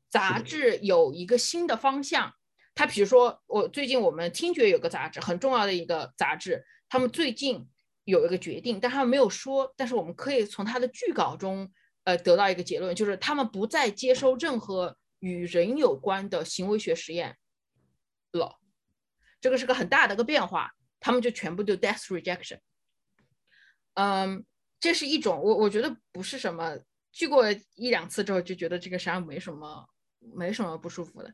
杂志有一个新的方向。他比如说我最近我们听觉有个杂志很重要的一个杂志，他们最近。有一个决定，但他们没有说。但是我们可以从他的剧稿中，呃，得到一个结论，就是他们不再接收任何与人有关的行为学实验了。这个是个很大的一个变化，他们就全部就 death rejection。嗯，这是一种我我觉得不是什么，去过一两次之后就觉得这个实际上没什么，没什么不舒服的。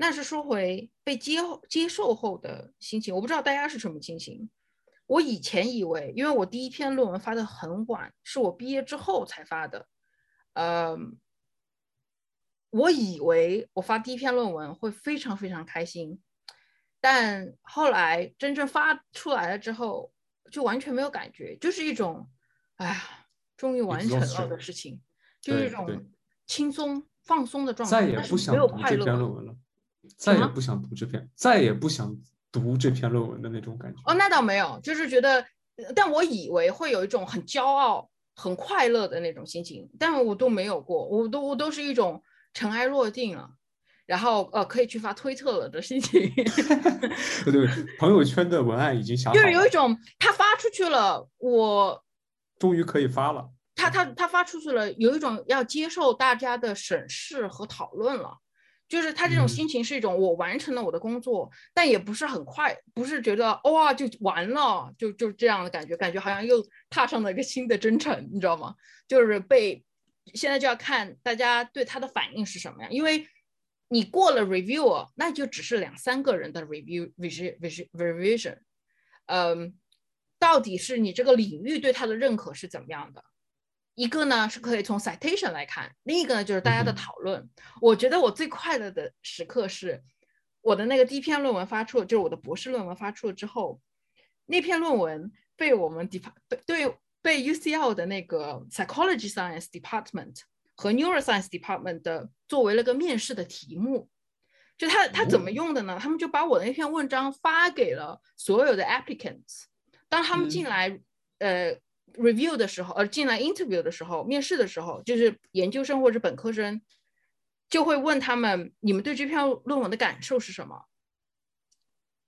那是说回被接接受后的心情，我不知道大家是什么心情。我以前以为，因为我第一篇论文发的很晚，是我毕业之后才发的。呃，我以为我发第一篇论文会非常非常开心，但后来真正发出来了之后，就完全没有感觉，就是一种，哎呀，终于完成了的事情，就是一种轻松放松的状态，再也不想读这篇论文了，再也不想读这篇，再也不想。读这篇论文的那种感觉哦，那倒没有，就是觉得，但我以为会有一种很骄傲、很快乐的那种心情，但我都没有过，我都我都是一种尘埃落定了，然后呃可以去发推特了的心情。对对，朋友圈的文案已经想好了，就是有一种他发出去了，我终于可以发了。他他他发出去了，有一种要接受大家的审视和讨论了。就是他这种心情是一种我完成了我的工作，但也不是很快，不是觉得哇就完了，就就这样的感觉，感觉好像又踏上了一个新的征程，你知道吗？就是被现在就要看大家对他的反应是什么呀，因为你过了 review，那就只是两三个人的 review vision vision revision，嗯，到底是你这个领域对他的认可是怎么样的？一个呢是可以从 citation 来看，另一个呢就是大家的讨论。我觉得我最快乐的时刻是我的那个第一篇论文发出了，就是我的博士论文发出了之后，那篇论文被我们 depart 对被 UCL 的那个 psychology science department 和 neuroscience department 的作为了个面试的题目。就他他怎么用的呢？他们就把我的那篇文章发给了所有的 applicants，当他们进来，呃。Review 的时候，呃，进来 interview 的时候，面试的时候，就是研究生或者本科生，就会问他们，你们对这篇论文的感受是什么？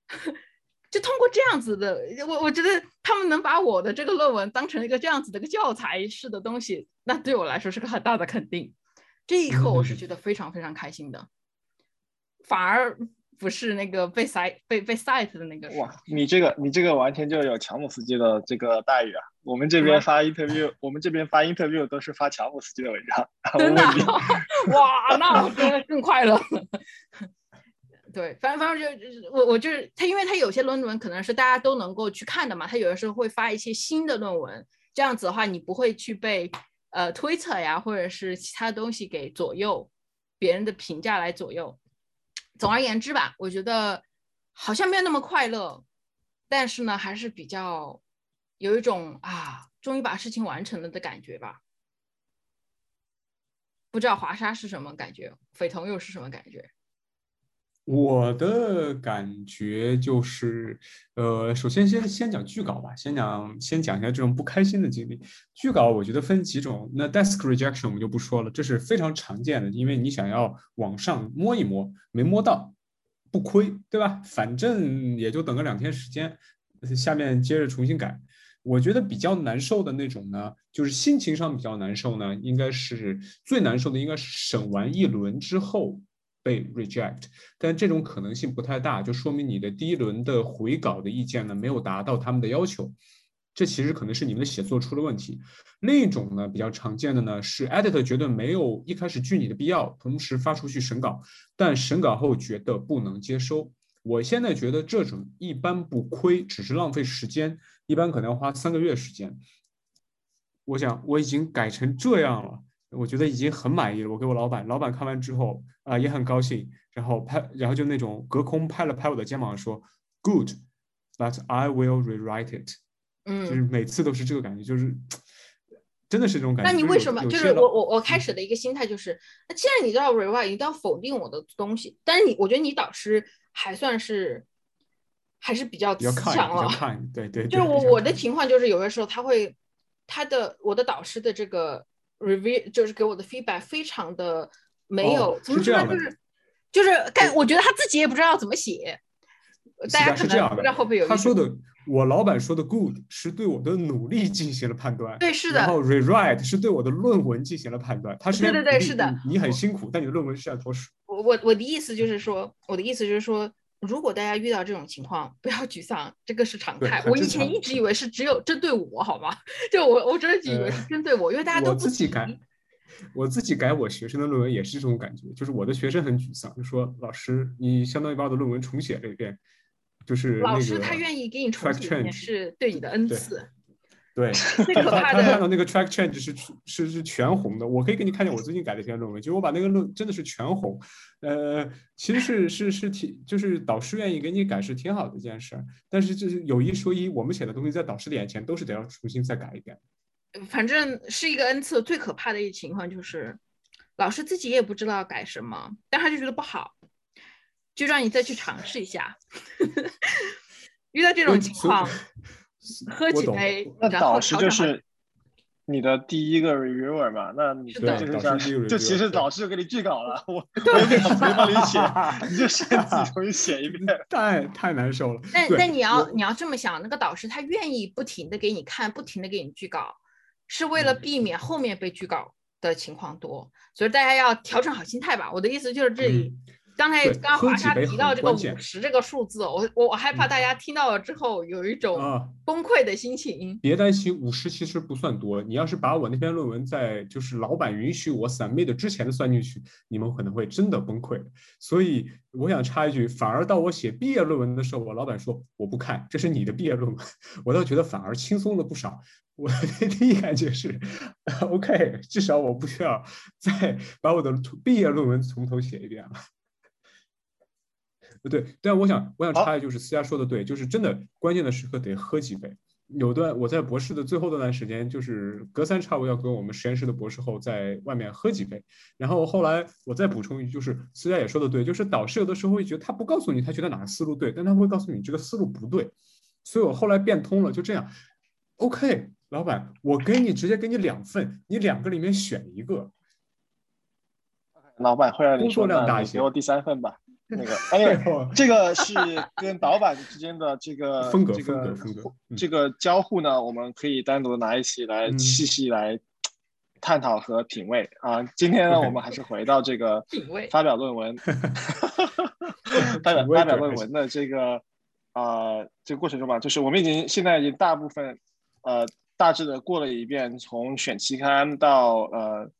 就通过这样子的，我我觉得他们能把我的这个论文当成一个这样子的一个教材式的东西，那对我来说是个很大的肯定。这一刻我是觉得非常非常开心的，反而。不是那个被 cite 被被 cite 的那个哇，你这个你这个完全就有乔姆斯基的这个待遇啊！我们这边发 interview，我们这边发 interview 都是发乔姆斯基的文章。真的？哇，那我觉得更快乐。对，反正反正就我我就是他，因为他有些论文可能是大家都能够去看的嘛，他有的时候会发一些新的论文，这样子的话你不会去被呃推测呀或者是其他东西给左右，别人的评价来左右。总而言之吧，我觉得好像没有那么快乐，但是呢，还是比较有一种啊，终于把事情完成了的感觉吧。不知道华沙是什么感觉，匪童又是什么感觉？我的感觉就是，呃，首先先先讲剧稿吧，先讲先讲一下这种不开心的经历。剧稿我觉得分几种，那 desk rejection 我们就不说了，这是非常常见的，因为你想要往上摸一摸，没摸到，不亏，对吧？反正也就等个两天时间，下面接着重新改。我觉得比较难受的那种呢，就是心情上比较难受呢，应该是最难受的，应该是审完一轮之后。被 reject，但这种可能性不太大，就说明你的第一轮的回稿的意见呢没有达到他们的要求，这其实可能是你们的写作出了问题。另一种呢比较常见的呢是 editor 觉得没有一开始拒你的必要，同时发出去审稿，但审稿后觉得不能接收。我现在觉得这种一般不亏，只是浪费时间，一般可能要花三个月时间。我想我已经改成这样了。我觉得已经很满意了。我给我老板，老板看完之后啊也很高兴，然后拍，然后就那种隔空拍了拍我的肩膀说：“Good，but I will rewrite it。”嗯，就是每次都是这个感觉，就是真的是这种感觉。那你为什么？就是我我我开始的一个心态就是，那既然你都要 rewrite，一定要否定我的东西。但是你，我觉得你导师还算是还是比较比较强了。对对，就是我我的情况就是，有的时候他会他的我的导师的这个。review 就是给我的 feedback 非常的没有，怎么说呢？就是就是干，我觉得他自己也不知道怎么写。大家可能不知道会有。他说的，我老板说的 good 是对我的努力进行了判断。对，是的。然后 rewrite 是对我的论文进行了判断。他是对对对，是的。你很辛苦，但你的论文是要投书。我我我的意思就是说，我的意思就是说。如果大家遇到这种情况，不要沮丧，这个是常态。我以前一直以为是只有针对我，好吗？就我我真的以为是针对我，因为大家都自己改。我自己改我学生的论文也是这种感觉，就是我的学生很沮丧，就说老师，你相当于把我的论文重写了一遍，就是老师他愿意给你重写一遍，是对你的恩赐。对，最可怕的看到那个 track change 是是是全红的，我可以给你看见我最近改的一篇论文，就我把那个论真的是全红，呃，其实是是是挺就是导师愿意给你改是挺好的一件事儿，但是就是有一说一，我们写的东西在导师的眼前都是得要重新再改一遍。反正是一个恩赐，最可怕的一情况就是老师自己也不知道改什么，但他就觉得不好，就让你再去尝试一下。遇到这种情况。喝几杯，那导师就是你的第一个 reviewer 吧？那你的这个上就其实导师就给你拒稿了，我 我也没帮你写，你就自己重新写一遍，太太难受了。但但你要你要这么想，那个导师他愿意不停的给你看，不停的给你拒稿，是为了避免后面被拒稿的情况多，所以大家要调整好心态吧。我的意思就是这里。刚才刚华沙提到这个五十这个数字，我我我害怕大家听到了之后有一种崩溃的心情。别担心，五十其实不算多。你要是把我那篇论文在就是老板允许我 submit 之前的算进去，你们可能会真的崩溃。所以我想插一句，反而到我写毕业论文的时候，我老板说我不看，这是你的毕业论文，我倒觉得反而轻松了不少。我的 第一感觉是 OK，至少我不需要再把我的毕业论文从头写一遍了。不对，但我想，我想插一句，就是思佳说的对，就是真的关键的时刻得喝几杯。有段我在博士的最后那段时间，就是隔三差五要跟我们实验室的博士后在外面喝几杯。然后后来我再补充一句，就是思佳也说的对，就是导师有的时候会觉得他不告诉你他觉得哪个思路对，但他会告诉你这个思路不对。所以我后来变通了，就这样。OK，老板，我给你直接给你两份，你两个里面选一个。老板会让你工作量大一些，给我第三份吧。那个，哎，这个是跟导板之间的这个 风格，这个风格，这个交互呢，我们可以单独拿一起来细细来探讨和品味。啊。今天呢，我们还是回到这个发表论文，发表发表论文的这个啊这个过程中吧，就是我们已经现在已经大部分呃大致的过了一遍，从选期刊到呃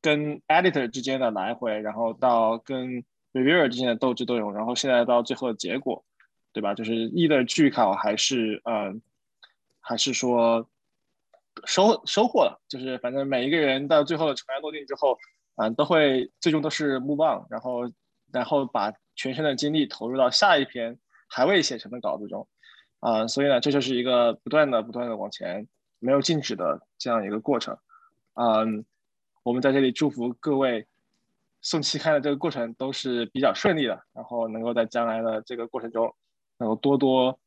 跟 editor 之间的来回，然后到跟 reviewer 之间的斗智斗勇，然后现在到最后的结果，对吧？就是一的拒考还是呃，还是说收收获了？就是反正每一个人到最后的尘埃落定之后，啊，都会最终都是木棒，然后然后把全身的精力投入到下一篇还未写成的稿子中，啊，所以呢，这就是一个不断的不断的往前没有静止的这样一个过程，嗯，我们在这里祝福各位。送期刊的这个过程都是比较顺利的，然后能够在将来的这个过程中，能够多多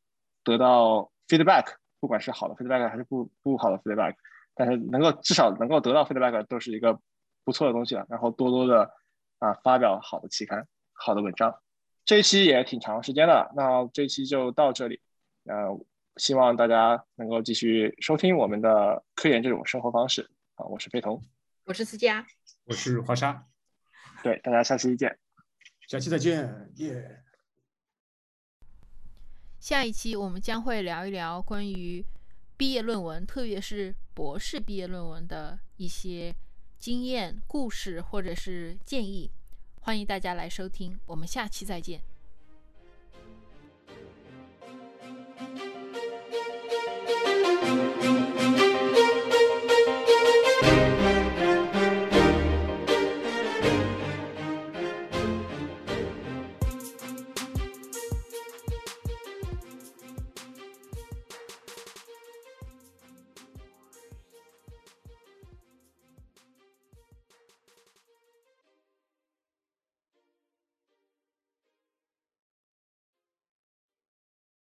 得到 feedback，不管是好的 feedback 还是不不好的 feedback，但是能够至少能够得到 feedback 都是一个不错的东西了。然后多多的啊发表好的期刊、好的文章。这一期也挺长时间的，那这一期就到这里。呃，希望大家能够继续收听我们的科研这种生活方式。啊，我是飞彤，我是思佳，我是华沙。对，大家下期见，下期再见，耶。下一期我们将会聊一聊关于毕业论文，特别是博士毕业论文的一些经验、故事或者是建议。欢迎大家来收听，我们下期再见。